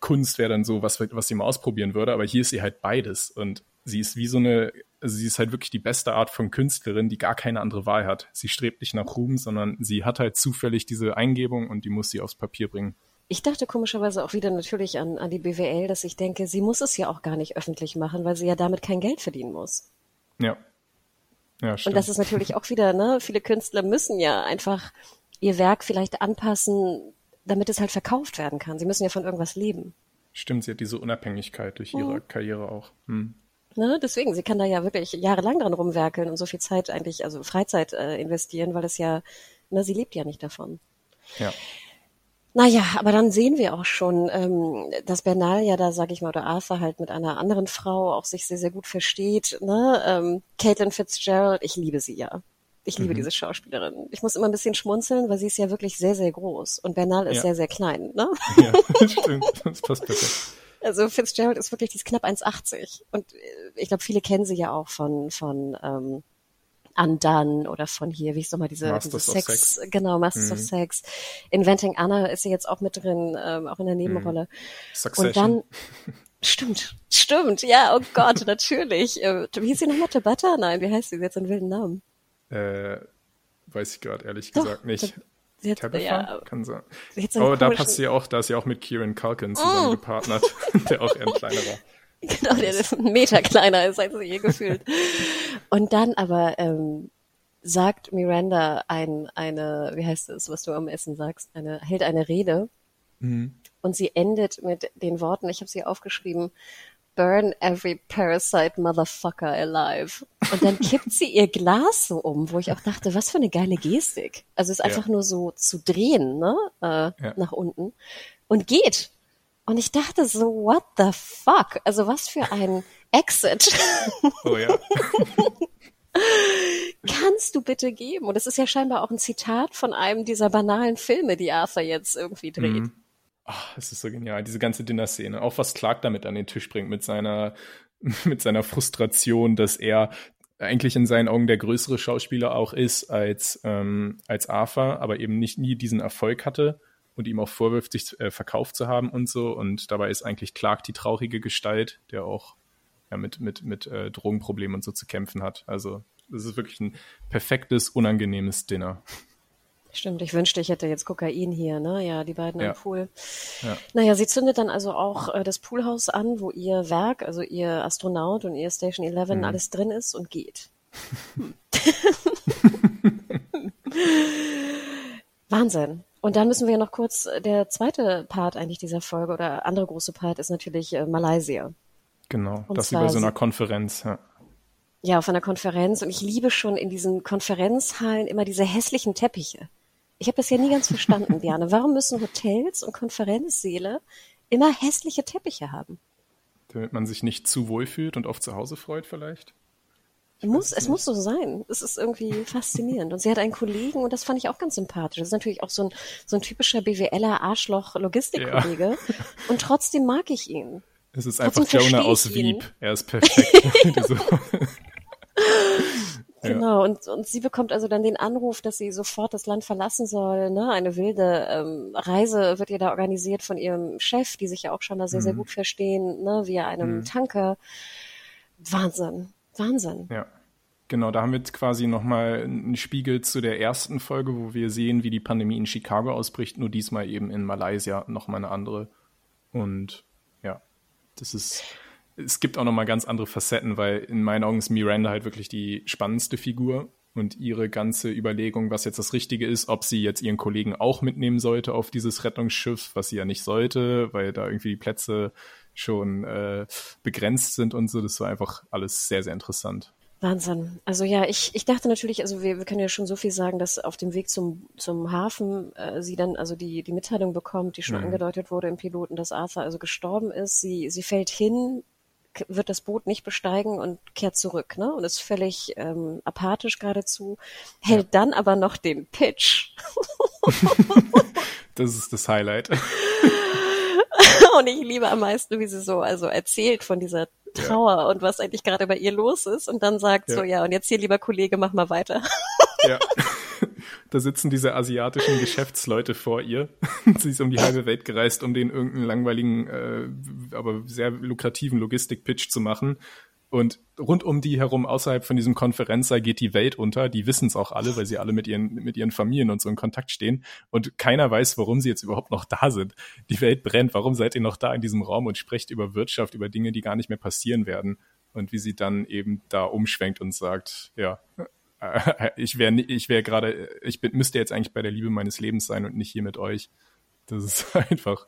Kunst wäre dann so, was, was sie mal ausprobieren würde. Aber hier ist sie halt beides. Und sie ist wie so eine, also sie ist halt wirklich die beste Art von Künstlerin, die gar keine andere Wahl hat. Sie strebt nicht nach Ruhm, sondern sie hat halt zufällig diese Eingebung und die muss sie aufs Papier bringen. Ich dachte komischerweise auch wieder natürlich an, an die BWL, dass ich denke, sie muss es ja auch gar nicht öffentlich machen, weil sie ja damit kein Geld verdienen muss. Ja. Ja, stimmt. Und das ist natürlich auch wieder, ne, viele Künstler müssen ja einfach ihr Werk vielleicht anpassen, damit es halt verkauft werden kann. Sie müssen ja von irgendwas leben. Stimmt, sie hat diese Unabhängigkeit durch ihre mhm. Karriere auch. Hm. Ne, deswegen, sie kann da ja wirklich jahrelang dran rumwerkeln und so viel Zeit eigentlich, also Freizeit äh, investieren, weil es ja, ne, sie lebt ja nicht davon. Ja. Naja, aber dann sehen wir auch schon, ähm, dass Bernal ja da, sag ich mal, oder Arthur halt mit einer anderen Frau auch sich sehr, sehr gut versteht. Ne? Ähm, Caitlin Fitzgerald, ich liebe sie ja. Ich liebe mhm. diese Schauspielerin. Ich muss immer ein bisschen schmunzeln, weil sie ist ja wirklich sehr, sehr groß und Bernal ist ja. sehr, sehr klein. Ne? Ja, das stimmt. Das passt perfekt. Also Fitzgerald ist wirklich, die ist knapp 1,80. Und äh, ich glaube, viele kennen sie ja auch von, von ähm, Undone oder von hier, wie ich nochmal diese, diese Sex, Sex, genau, Masters mhm. of Sex. Inventing Anna ist sie jetzt auch mit drin, ähm, auch in der Nebenrolle. Mhm. Und dann, stimmt, stimmt, ja, oh Gott, natürlich. Äh, wie hieß sie nochmal, Tabata? Nein, wie heißt sie? So einen wilden Namen. Äh, weiß ich gerade ehrlich Doch, gesagt nicht. Sie hat, Tabitha? Ja, Kann sein. So Aber da passt sie auch, da ist sie auch mit Kieran Culkin zusammen oh. der auch eher ein kleinerer. Genau, der ist ein Meter kleiner ist als sie je gefühlt. Und dann aber ähm, sagt Miranda ein, eine, wie heißt es, was du am Essen sagst, eine, hält eine Rede. Mhm. Und sie endet mit den Worten, ich habe sie aufgeschrieben, burn every parasite motherfucker alive. Und dann kippt sie ihr Glas so um, wo ich auch dachte, was für eine geile Gestik. Also es ist einfach ja. nur so zu drehen, ne, äh, ja. nach unten und geht. Und ich dachte so, what the fuck? Also was für ein Exit. Oh ja. Kannst du bitte geben? Und es ist ja scheinbar auch ein Zitat von einem dieser banalen Filme, die Arthur jetzt irgendwie dreht. Mhm. Ach, es ist so genial, diese ganze Dinner-Szene. Auch was Clark damit an den Tisch bringt, mit seiner, mit seiner Frustration, dass er eigentlich in seinen Augen der größere Schauspieler auch ist als, ähm, als Arthur, aber eben nicht nie diesen Erfolg hatte und ihm auch vorwirft, sich äh, verkauft zu haben und so. Und dabei ist eigentlich Clark die traurige Gestalt, der auch ja, mit, mit, mit äh, Drogenproblemen und so zu kämpfen hat. Also es ist wirklich ein perfektes, unangenehmes Dinner. Stimmt, ich wünschte, ich hätte jetzt Kokain hier, ne? Ja, die beiden ja. am Pool. Ja. Naja, sie zündet dann also auch äh, das Poolhaus an, wo ihr Werk, also ihr Astronaut und ihr Station 11 mhm. alles drin ist und geht. Wahnsinn. Und dann müssen wir noch kurz, äh, der zweite Part eigentlich dieser Folge oder andere große Part ist natürlich äh, Malaysia. Genau, und das über so einer Konferenz, ja. Ja, auf einer Konferenz. Und ich liebe schon in diesen Konferenzhallen immer diese hässlichen Teppiche. Ich habe das ja nie ganz verstanden, Diane. Warum müssen Hotels und Konferenzsäle immer hässliche Teppiche haben? Damit man sich nicht zu wohl fühlt und oft zu Hause freut vielleicht? muss, es muss so sein. Es ist irgendwie faszinierend. Und sie hat einen Kollegen und das fand ich auch ganz sympathisch. Das ist natürlich auch so ein, so ein typischer BWLer Arschloch-Logistikkollege. Ja. Und trotzdem mag ich ihn. Es ist trotzdem einfach Jonah aus Wieb. Er ist perfekt. Genau, und, und sie bekommt also dann den Anruf, dass sie sofort das Land verlassen soll. Ne? Eine wilde ähm, Reise wird ihr da organisiert von ihrem Chef, die sich ja auch schon da sehr, mhm. sehr gut verstehen, ne? via einem mhm. Tanker. Wahnsinn, Wahnsinn. Ja. Genau, da haben wir quasi nochmal einen Spiegel zu der ersten Folge, wo wir sehen, wie die Pandemie in Chicago ausbricht, nur diesmal eben in Malaysia nochmal eine andere. Und ja, das ist es gibt auch nochmal ganz andere Facetten, weil in meinen Augen ist Miranda halt wirklich die spannendste Figur und ihre ganze Überlegung, was jetzt das Richtige ist, ob sie jetzt ihren Kollegen auch mitnehmen sollte auf dieses Rettungsschiff, was sie ja nicht sollte, weil da irgendwie die Plätze schon äh, begrenzt sind und so. Das war einfach alles sehr, sehr interessant. Wahnsinn. Also ja, ich, ich dachte natürlich, also wir, wir können ja schon so viel sagen, dass auf dem Weg zum, zum Hafen äh, sie dann also die, die Mitteilung bekommt, die schon mhm. angedeutet wurde im Piloten, dass Arthur also gestorben ist. Sie, sie fällt hin, wird das Boot nicht besteigen und kehrt zurück, ne? Und ist völlig ähm, apathisch geradezu, hält ja. dann aber noch den Pitch. das ist das Highlight. und ich liebe am meisten, wie sie so also erzählt von dieser Trauer ja. und was eigentlich gerade bei ihr los ist und dann sagt ja. so, ja, und jetzt hier, lieber Kollege, mach mal weiter. Ja. Da sitzen diese asiatischen Geschäftsleute vor ihr. Sie ist um die halbe Welt gereist, um den irgendeinen langweiligen, äh, aber sehr lukrativen Logistik-Pitch zu machen. Und rund um die herum, außerhalb von diesem Konferenzsaal, geht die Welt unter. Die wissen es auch alle, weil sie alle mit ihren, mit ihren Familien und so in Kontakt stehen. Und keiner weiß, warum sie jetzt überhaupt noch da sind. Die Welt brennt. Warum seid ihr noch da in diesem Raum und sprecht über Wirtschaft, über Dinge, die gar nicht mehr passieren werden? Und wie sie dann eben da umschwenkt und sagt, ja, ich wäre ich wäre gerade, ich bin, müsste jetzt eigentlich bei der Liebe meines Lebens sein und nicht hier mit euch. Das ist einfach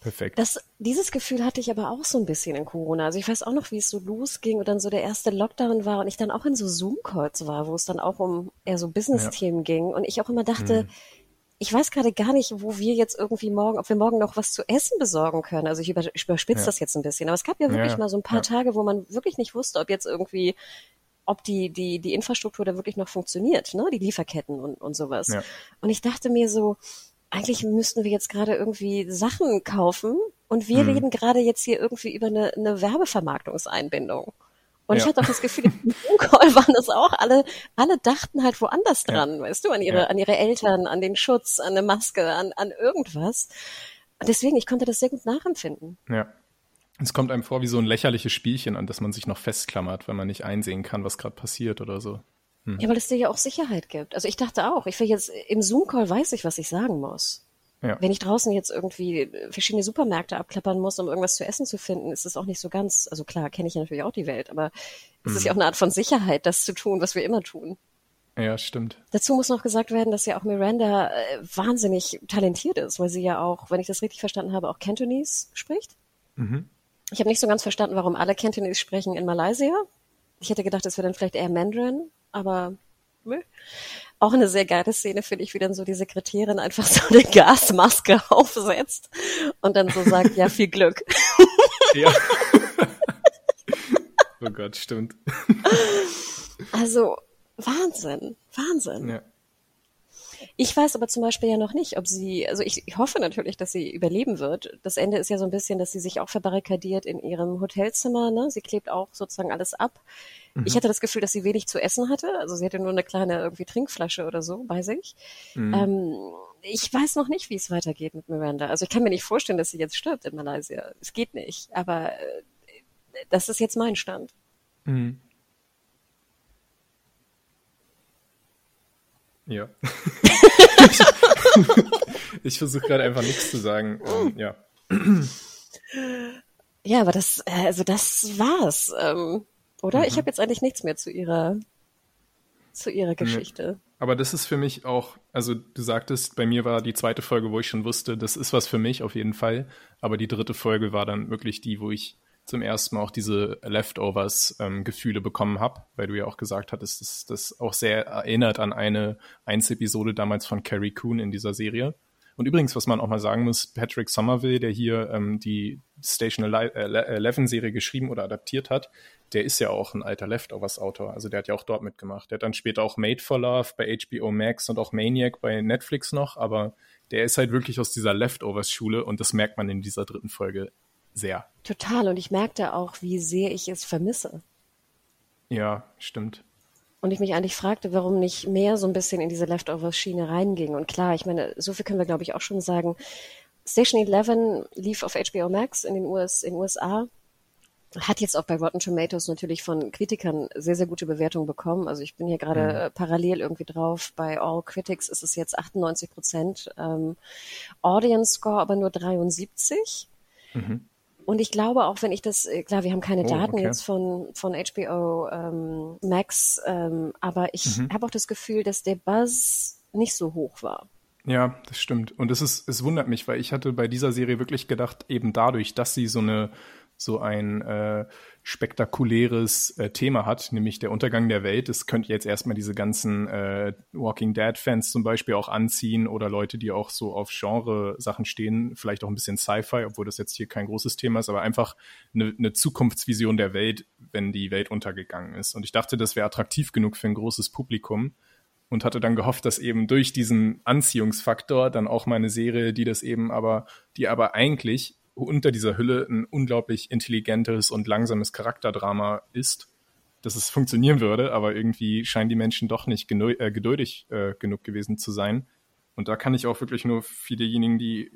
perfekt. Das, dieses Gefühl hatte ich aber auch so ein bisschen in Corona. Also ich weiß auch noch, wie es so losging und dann so der erste Lockdown war und ich dann auch in so Zoom-Calls war, wo es dann auch um eher so Business-Themen ja. ging und ich auch immer dachte, hm. ich weiß gerade gar nicht, wo wir jetzt irgendwie morgen, ob wir morgen noch was zu essen besorgen können. Also ich, über, ich überspitze ja. das jetzt ein bisschen, aber es gab ja wirklich ja, mal so ein paar Tage, wo man wirklich nicht wusste, ob jetzt irgendwie ob die, die, die Infrastruktur da wirklich noch funktioniert, ne? die Lieferketten und, und sowas. Ja. Und ich dachte mir so, eigentlich müssten wir jetzt gerade irgendwie Sachen kaufen und wir mhm. reden gerade jetzt hier irgendwie über eine, eine Werbevermarktungseinbindung. Und ja. ich hatte auch das Gefühl, im Call waren das auch alle, alle dachten halt woanders dran, ja. weißt du, an ihre, ja. an ihre Eltern, an den Schutz, an eine Maske, an, an irgendwas. Und deswegen, ich konnte das sehr gut nachempfinden. Ja. Es kommt einem vor wie so ein lächerliches Spielchen, an das man sich noch festklammert, wenn man nicht einsehen kann, was gerade passiert oder so. Hm. Ja, weil es dir ja auch Sicherheit gibt. Also ich dachte auch, ich will jetzt im Zoom-Call weiß ich, was ich sagen muss. Ja. Wenn ich draußen jetzt irgendwie verschiedene Supermärkte abklappern muss, um irgendwas zu essen zu finden, ist es auch nicht so ganz, also klar, kenne ich ja natürlich auch die Welt, aber es ist ja auch eine Art von Sicherheit, das zu tun, was wir immer tun. Ja, stimmt. Dazu muss noch gesagt werden, dass ja auch Miranda äh, wahnsinnig talentiert ist, weil sie ja auch, wenn ich das richtig verstanden habe, auch Cantonese spricht. Mhm. Ich habe nicht so ganz verstanden, warum alle Cantonese sprechen in Malaysia. Ich hätte gedacht, es wäre dann vielleicht eher Mandarin, aber nö. Auch eine sehr geile Szene finde ich, wie dann so die Sekretärin einfach so eine Gasmaske aufsetzt und dann so sagt, ja, viel Glück. Ja. oh Gott, stimmt. Also, Wahnsinn, Wahnsinn. Ja. Ich weiß aber zum Beispiel ja noch nicht, ob sie, also ich, ich hoffe natürlich, dass sie überleben wird. Das Ende ist ja so ein bisschen, dass sie sich auch verbarrikadiert in ihrem Hotelzimmer. Ne? Sie klebt auch sozusagen alles ab. Mhm. Ich hatte das Gefühl, dass sie wenig zu essen hatte. Also sie hatte nur eine kleine irgendwie Trinkflasche oder so bei sich. Mhm. Ähm, ich weiß noch nicht, wie es weitergeht mit Miranda. Also ich kann mir nicht vorstellen, dass sie jetzt stirbt in Malaysia. Es geht nicht. Aber äh, das ist jetzt mein Stand. Mhm. Ja. ich versuche gerade einfach nichts zu sagen. Ähm, ja. Ja, aber das, äh, also das war's, ähm, oder? Mhm. Ich habe jetzt eigentlich nichts mehr zu ihrer, zu ihrer Geschichte. Aber das ist für mich auch, also du sagtest, bei mir war die zweite Folge, wo ich schon wusste, das ist was für mich auf jeden Fall. Aber die dritte Folge war dann wirklich die, wo ich zum ersten Mal auch diese Leftovers-Gefühle ähm, bekommen habe, weil du ja auch gesagt hattest, dass das auch sehr erinnert an eine Einzepisode damals von Carrie Coon in dieser Serie. Und übrigens, was man auch mal sagen muss, Patrick Somerville, der hier ähm, die Station 11-Serie äh, geschrieben oder adaptiert hat, der ist ja auch ein alter Leftovers-Autor. Also der hat ja auch dort mitgemacht. Der hat dann später auch Made for Love bei HBO Max und auch Maniac bei Netflix noch, aber der ist halt wirklich aus dieser Leftovers-Schule und das merkt man in dieser dritten Folge sehr. Total. Und ich merkte auch, wie sehr ich es vermisse. Ja, stimmt. Und ich mich eigentlich fragte, warum nicht mehr so ein bisschen in diese Leftovers-Schiene reinging. Und klar, ich meine, so viel können wir, glaube ich, auch schon sagen. Station 11 lief auf HBO Max in den US, in USA. Hat jetzt auch bei Rotten Tomatoes natürlich von Kritikern sehr, sehr gute Bewertungen bekommen. Also ich bin hier gerade mhm. Äh, parallel irgendwie drauf. Bei All Critics ist es jetzt 98 Prozent. Ähm, Audience Score aber nur 73. Mhm. Und ich glaube auch, wenn ich das, äh, klar, wir haben keine oh, Daten okay. jetzt von, von HBO ähm, Max, ähm, aber ich mhm. habe auch das Gefühl, dass der Buzz nicht so hoch war. Ja, das stimmt. Und es ist, es wundert mich, weil ich hatte bei dieser Serie wirklich gedacht, eben dadurch, dass sie so eine so ein äh, spektakuläres äh, Thema hat, nämlich der Untergang der Welt. Das könnte jetzt erstmal diese ganzen äh, Walking Dead-Fans zum Beispiel auch anziehen oder Leute, die auch so auf Genre-Sachen stehen, vielleicht auch ein bisschen Sci-Fi, obwohl das jetzt hier kein großes Thema ist, aber einfach eine, eine Zukunftsvision der Welt, wenn die Welt untergegangen ist. Und ich dachte, das wäre attraktiv genug für ein großes Publikum und hatte dann gehofft, dass eben durch diesen Anziehungsfaktor dann auch meine Serie, die das eben aber, die aber eigentlich unter dieser Hülle ein unglaublich intelligentes und langsames Charakterdrama ist, dass es funktionieren würde, aber irgendwie scheinen die Menschen doch nicht äh, geduldig äh, genug gewesen zu sein. Und da kann ich auch wirklich nur für diejenigen, die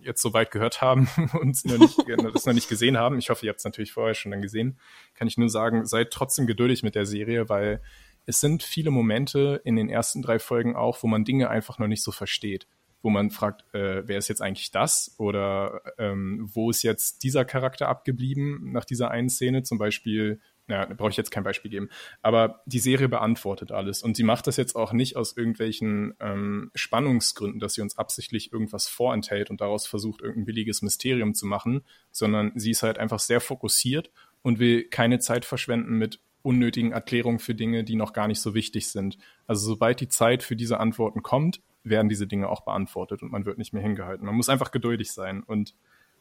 jetzt so weit gehört haben und noch nicht, das noch nicht gesehen haben, ich hoffe, ihr habt es natürlich vorher schon dann gesehen, kann ich nur sagen, seid trotzdem geduldig mit der Serie, weil es sind viele Momente in den ersten drei Folgen auch, wo man Dinge einfach noch nicht so versteht wo man fragt, äh, wer ist jetzt eigentlich das? Oder ähm, wo ist jetzt dieser Charakter abgeblieben nach dieser einen Szene? Zum Beispiel, naja, da brauche ich jetzt kein Beispiel geben. Aber die Serie beantwortet alles. Und sie macht das jetzt auch nicht aus irgendwelchen ähm, Spannungsgründen, dass sie uns absichtlich irgendwas vorenthält und daraus versucht, irgendein billiges Mysterium zu machen, sondern sie ist halt einfach sehr fokussiert und will keine Zeit verschwenden mit unnötigen Erklärungen für Dinge, die noch gar nicht so wichtig sind. Also sobald die Zeit für diese Antworten kommt, werden diese Dinge auch beantwortet und man wird nicht mehr hingehalten. Man muss einfach geduldig sein. Und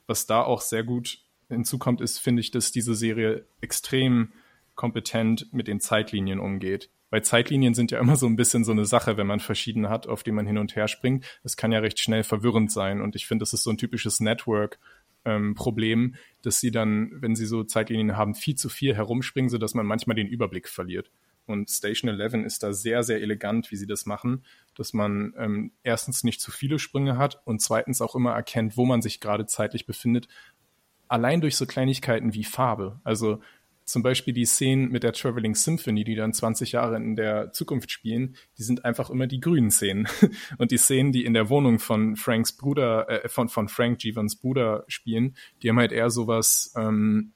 was da auch sehr gut hinzukommt, ist, finde ich, dass diese Serie extrem kompetent mit den Zeitlinien umgeht. Weil Zeitlinien sind ja immer so ein bisschen so eine Sache, wenn man verschiedene hat, auf die man hin und her springt. Es kann ja recht schnell verwirrend sein. Und ich finde, das ist so ein typisches Network-Problem, ähm, dass sie dann, wenn sie so Zeitlinien haben, viel zu viel herumspringen, sodass man manchmal den Überblick verliert. Und Station 11 ist da sehr, sehr elegant, wie sie das machen, dass man ähm, erstens nicht zu viele Sprünge hat und zweitens auch immer erkennt, wo man sich gerade zeitlich befindet. Allein durch so Kleinigkeiten wie Farbe. Also zum Beispiel die Szenen mit der Traveling Symphony, die dann 20 Jahre in der Zukunft spielen, die sind einfach immer die grünen Szenen. Und die Szenen, die in der Wohnung von Franks Bruder, äh, von, von Frank Givans Bruder spielen, die haben halt eher sowas, ähm,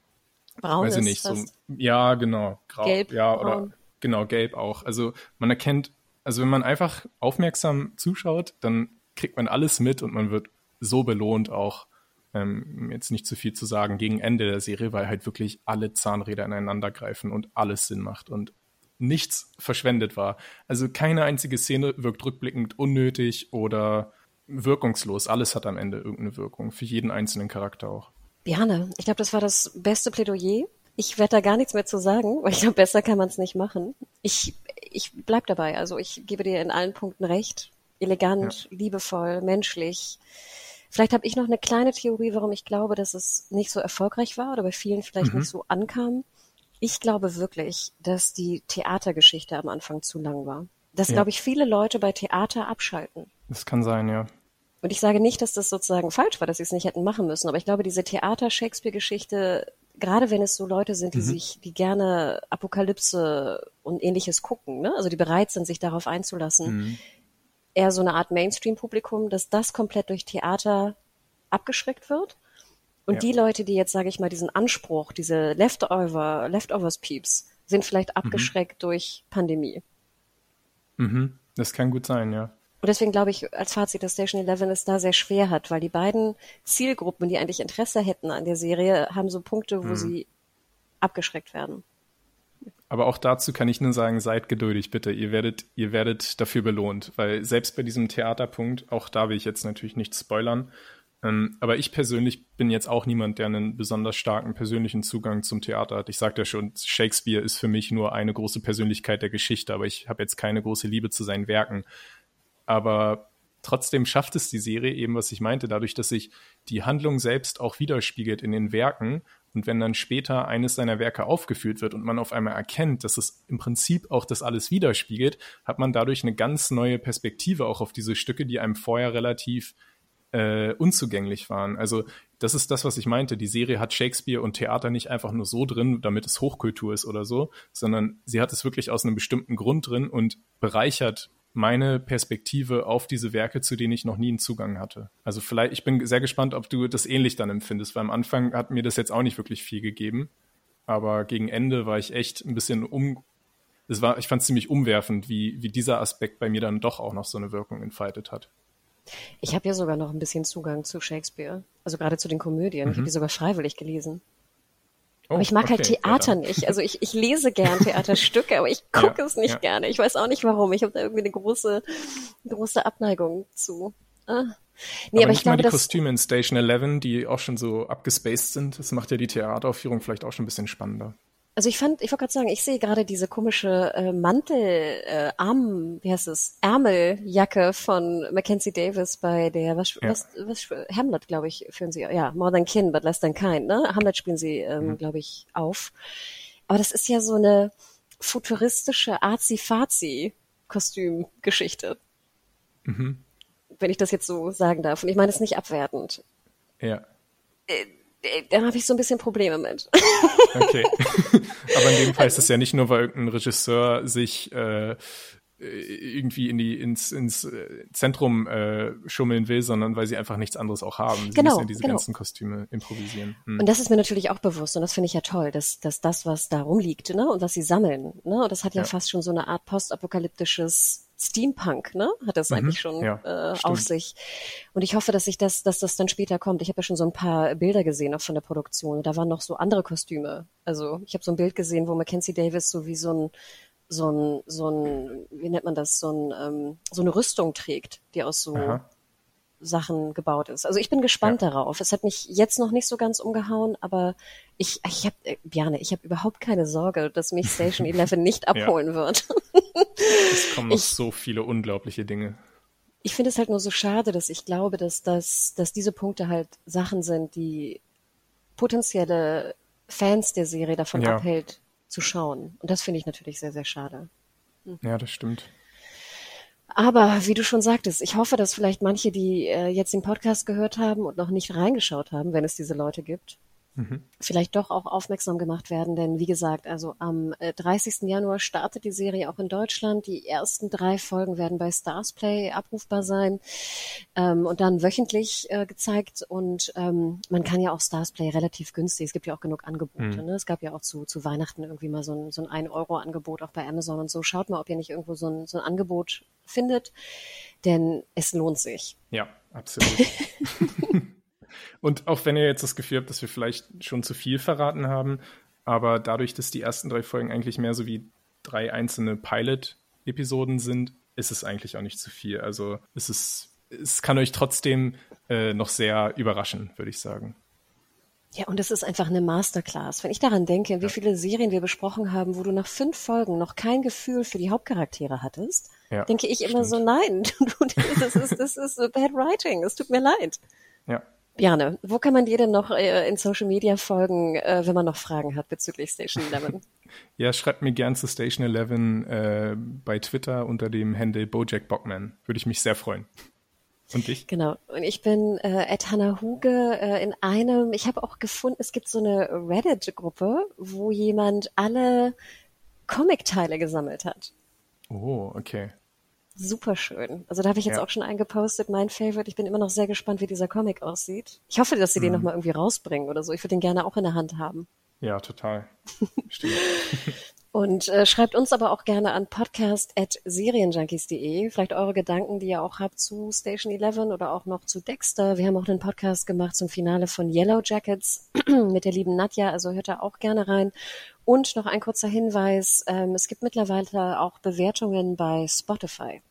Braun weiß ich nicht, so, ja, genau, grau, Gelb, ja, oder braun. Genau, gelb auch. Also man erkennt, also wenn man einfach aufmerksam zuschaut, dann kriegt man alles mit und man wird so belohnt auch, ähm, jetzt nicht zu viel zu sagen, gegen Ende der Serie, weil halt wirklich alle Zahnräder ineinander greifen und alles Sinn macht und nichts verschwendet war. Also keine einzige Szene wirkt rückblickend unnötig oder wirkungslos. Alles hat am Ende irgendeine Wirkung, für jeden einzelnen Charakter auch. Biane, ich glaube, das war das beste Plädoyer ich werde da gar nichts mehr zu sagen, weil ich glaube, besser kann man es nicht machen. Ich, ich bleib dabei. Also ich gebe dir in allen Punkten recht. Elegant, ja. liebevoll, menschlich. Vielleicht habe ich noch eine kleine Theorie, warum ich glaube, dass es nicht so erfolgreich war oder bei vielen vielleicht mhm. nicht so ankam. Ich glaube wirklich, dass die Theatergeschichte am Anfang zu lang war. Dass, ja. glaube ich, viele Leute bei Theater abschalten. Das kann sein, ja. Und ich sage nicht, dass das sozusagen falsch war, dass sie es nicht hätten machen müssen, aber ich glaube, diese Theater-Shakespeare-Geschichte gerade wenn es so Leute sind, die mhm. sich, die gerne Apokalypse und ähnliches gucken, ne? also die bereit sind, sich darauf einzulassen, mhm. eher so eine Art Mainstream-Publikum, dass das komplett durch Theater abgeschreckt wird. Und ja. die Leute, die jetzt, sage ich mal, diesen Anspruch, diese Leftover, Leftovers-Peeps, sind vielleicht mhm. abgeschreckt mhm. durch Pandemie. Mhm. Das kann gut sein, ja. Und deswegen glaube ich als Fazit, dass Station 11 es da sehr schwer hat, weil die beiden Zielgruppen, die eigentlich Interesse hätten an der Serie, haben so Punkte, wo mhm. sie abgeschreckt werden. Aber auch dazu kann ich nur sagen, seid geduldig, bitte. Ihr werdet, ihr werdet dafür belohnt, weil selbst bei diesem Theaterpunkt, auch da will ich jetzt natürlich nicht spoilern, ähm, aber ich persönlich bin jetzt auch niemand, der einen besonders starken persönlichen Zugang zum Theater hat. Ich sagte ja schon, Shakespeare ist für mich nur eine große Persönlichkeit der Geschichte, aber ich habe jetzt keine große Liebe zu seinen Werken. Aber trotzdem schafft es die Serie eben, was ich meinte, dadurch, dass sich die Handlung selbst auch widerspiegelt in den Werken und wenn dann später eines seiner Werke aufgeführt wird und man auf einmal erkennt, dass es im Prinzip auch das alles widerspiegelt, hat man dadurch eine ganz neue Perspektive auch auf diese Stücke, die einem vorher relativ äh, unzugänglich waren. Also das ist das, was ich meinte. Die Serie hat Shakespeare und Theater nicht einfach nur so drin, damit es Hochkultur ist oder so, sondern sie hat es wirklich aus einem bestimmten Grund drin und bereichert meine Perspektive auf diese Werke, zu denen ich noch nie einen Zugang hatte. Also vielleicht, ich bin sehr gespannt, ob du das ähnlich dann empfindest, weil am Anfang hat mir das jetzt auch nicht wirklich viel gegeben. Aber gegen Ende war ich echt ein bisschen um, es war, ich fand es ziemlich umwerfend, wie, wie dieser Aspekt bei mir dann doch auch noch so eine Wirkung entfaltet hat. Ich habe ja sogar noch ein bisschen Zugang zu Shakespeare. Also gerade zu den Komödien. Mhm. Ich habe die sogar freiwillig gelesen. Oh, aber ich mag halt okay, halt Theater ja. nicht. Also ich, ich lese gern Theaterstücke, aber ich gucke ja, es nicht ja. gerne. Ich weiß auch nicht warum. Ich habe da irgendwie eine große, große Abneigung zu. Ah. Nee, aber, aber ich glaube, die Kostüme in Station 11, die auch schon so abgespaced sind, das macht ja die Theateraufführung vielleicht auch schon ein bisschen spannender. Also ich fand, ich wollte gerade sagen, ich sehe gerade diese komische äh, Mantel, äh, Arm, wie heißt es, Ärmeljacke von Mackenzie Davis bei der, was, ja. was, was Hamlet, glaube ich, führen sie, ja, More Than Kin, but Less Than Kind, ne? Hamlet spielen sie, ähm, mhm. glaube ich, auf. Aber das ist ja so eine futuristische Azi-Fazi-Kostümgeschichte. Mhm. Wenn ich das jetzt so sagen darf. Und ich meine es nicht abwertend. Ja. Äh, da habe ich so ein bisschen Probleme mit. Okay. Aber in dem Fall ist es ja nicht nur, weil irgendein Regisseur sich äh, irgendwie in die ins, ins äh, Zentrum äh, schummeln will, sondern weil sie einfach nichts anderes auch haben. Sie genau, müssen ja diese genau. ganzen Kostüme improvisieren. Hm. Und das ist mir natürlich auch bewusst und das finde ich ja toll, dass, dass das, was da rumliegt, ne, und was sie sammeln, ne, und das hat ja, ja. fast schon so eine Art postapokalyptisches Steampunk, ne? Hat das mhm, eigentlich schon ja, äh, auf sich. Und ich hoffe, dass sich das, dass das dann später kommt. Ich habe ja schon so ein paar Bilder gesehen auch von der Produktion. Da waren noch so andere Kostüme. Also ich habe so ein Bild gesehen, wo Mackenzie Davis so wie so ein so ein, so ein, wie nennt man das, so ein, ähm, so eine Rüstung trägt, die aus so Aha. Sachen gebaut ist. Also ich bin gespannt ja. darauf. Es hat mich jetzt noch nicht so ganz umgehauen, aber ich, ich habe, äh, Bjane, ich habe überhaupt keine Sorge, dass mich Station 11 nicht abholen ja. wird. es kommen noch ich, so viele unglaubliche Dinge. Ich finde es halt nur so schade, dass ich glaube, dass, dass, dass diese Punkte halt Sachen sind, die potenzielle Fans der Serie davon ja. abhält, zu schauen. Und das finde ich natürlich sehr, sehr schade. Hm. Ja, das stimmt. Aber wie du schon sagtest, ich hoffe, dass vielleicht manche, die äh, jetzt den Podcast gehört haben und noch nicht reingeschaut haben, wenn es diese Leute gibt, mhm. vielleicht doch auch aufmerksam gemacht werden. Denn wie gesagt, also am äh, 30. Januar startet die Serie auch in Deutschland. Die ersten drei Folgen werden bei Stars Play abrufbar sein ähm, und dann wöchentlich äh, gezeigt. Und ähm, man kann ja auch Stars Play relativ günstig. Es gibt ja auch genug Angebote. Mhm. Ne? Es gab ja auch zu, zu Weihnachten irgendwie mal so ein, so ein 1-Euro-Angebot auch bei Amazon und so. Schaut mal, ob ihr nicht irgendwo so ein, so ein Angebot findet, denn es lohnt sich. Ja, absolut. Und auch wenn ihr jetzt das Gefühl habt, dass wir vielleicht schon zu viel verraten haben, aber dadurch, dass die ersten drei Folgen eigentlich mehr so wie drei einzelne Pilot-Episoden sind, ist es eigentlich auch nicht zu viel. Also es ist, es kann euch trotzdem äh, noch sehr überraschen, würde ich sagen. Ja, und es ist einfach eine Masterclass. Wenn ich daran denke, wie viele Serien wir besprochen haben, wo du nach fünf Folgen noch kein Gefühl für die Hauptcharaktere hattest, ja, denke ich immer stimmt. so, nein, das ist, das ist bad writing, es tut mir leid. Ja, Bjarne, wo kann man dir denn noch äh, in Social Media folgen, äh, wenn man noch Fragen hat bezüglich Station 11? ja, schreibt mir gern zu Station 11 äh, bei Twitter unter dem Handle Bojack Bockman. Würde ich mich sehr freuen. Und dich? Genau. Und ich bin äh, at Hannah Huge äh, in einem, ich habe auch gefunden, es gibt so eine Reddit-Gruppe, wo jemand alle Comic-Teile gesammelt hat. Oh, okay super schön. Also da habe ich jetzt ja. auch schon eingepostet, mein Favorite. Ich bin immer noch sehr gespannt, wie dieser Comic aussieht. Ich hoffe, dass sie mhm. den nochmal irgendwie rausbringen oder so. Ich würde den gerne auch in der Hand haben. Ja, total. Stimmt. Und äh, schreibt uns aber auch gerne an podcast.serienjunkies.de. Vielleicht eure Gedanken, die ihr auch habt zu Station 11 oder auch noch zu Dexter. Wir haben auch einen Podcast gemacht zum Finale von Yellow Jackets mit der lieben Nadja, also hört da auch gerne rein. Und noch ein kurzer Hinweis, ähm, es gibt mittlerweile auch Bewertungen bei Spotify.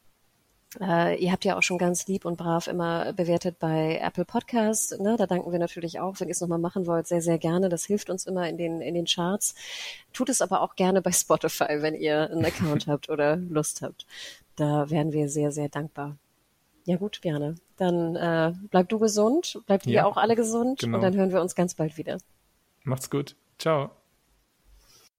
Äh, ihr habt ja auch schon ganz lieb und brav immer bewertet bei Apple Podcast. Ne? Da danken wir natürlich auch, wenn ihr es nochmal machen wollt, sehr, sehr gerne. Das hilft uns immer in den, in den Charts. Tut es aber auch gerne bei Spotify, wenn ihr einen Account habt oder Lust habt. Da wären wir sehr, sehr dankbar. Ja gut, gerne. Dann äh, bleib du gesund, bleibt ja, ihr auch alle gesund genau. und dann hören wir uns ganz bald wieder. Macht's gut. Ciao.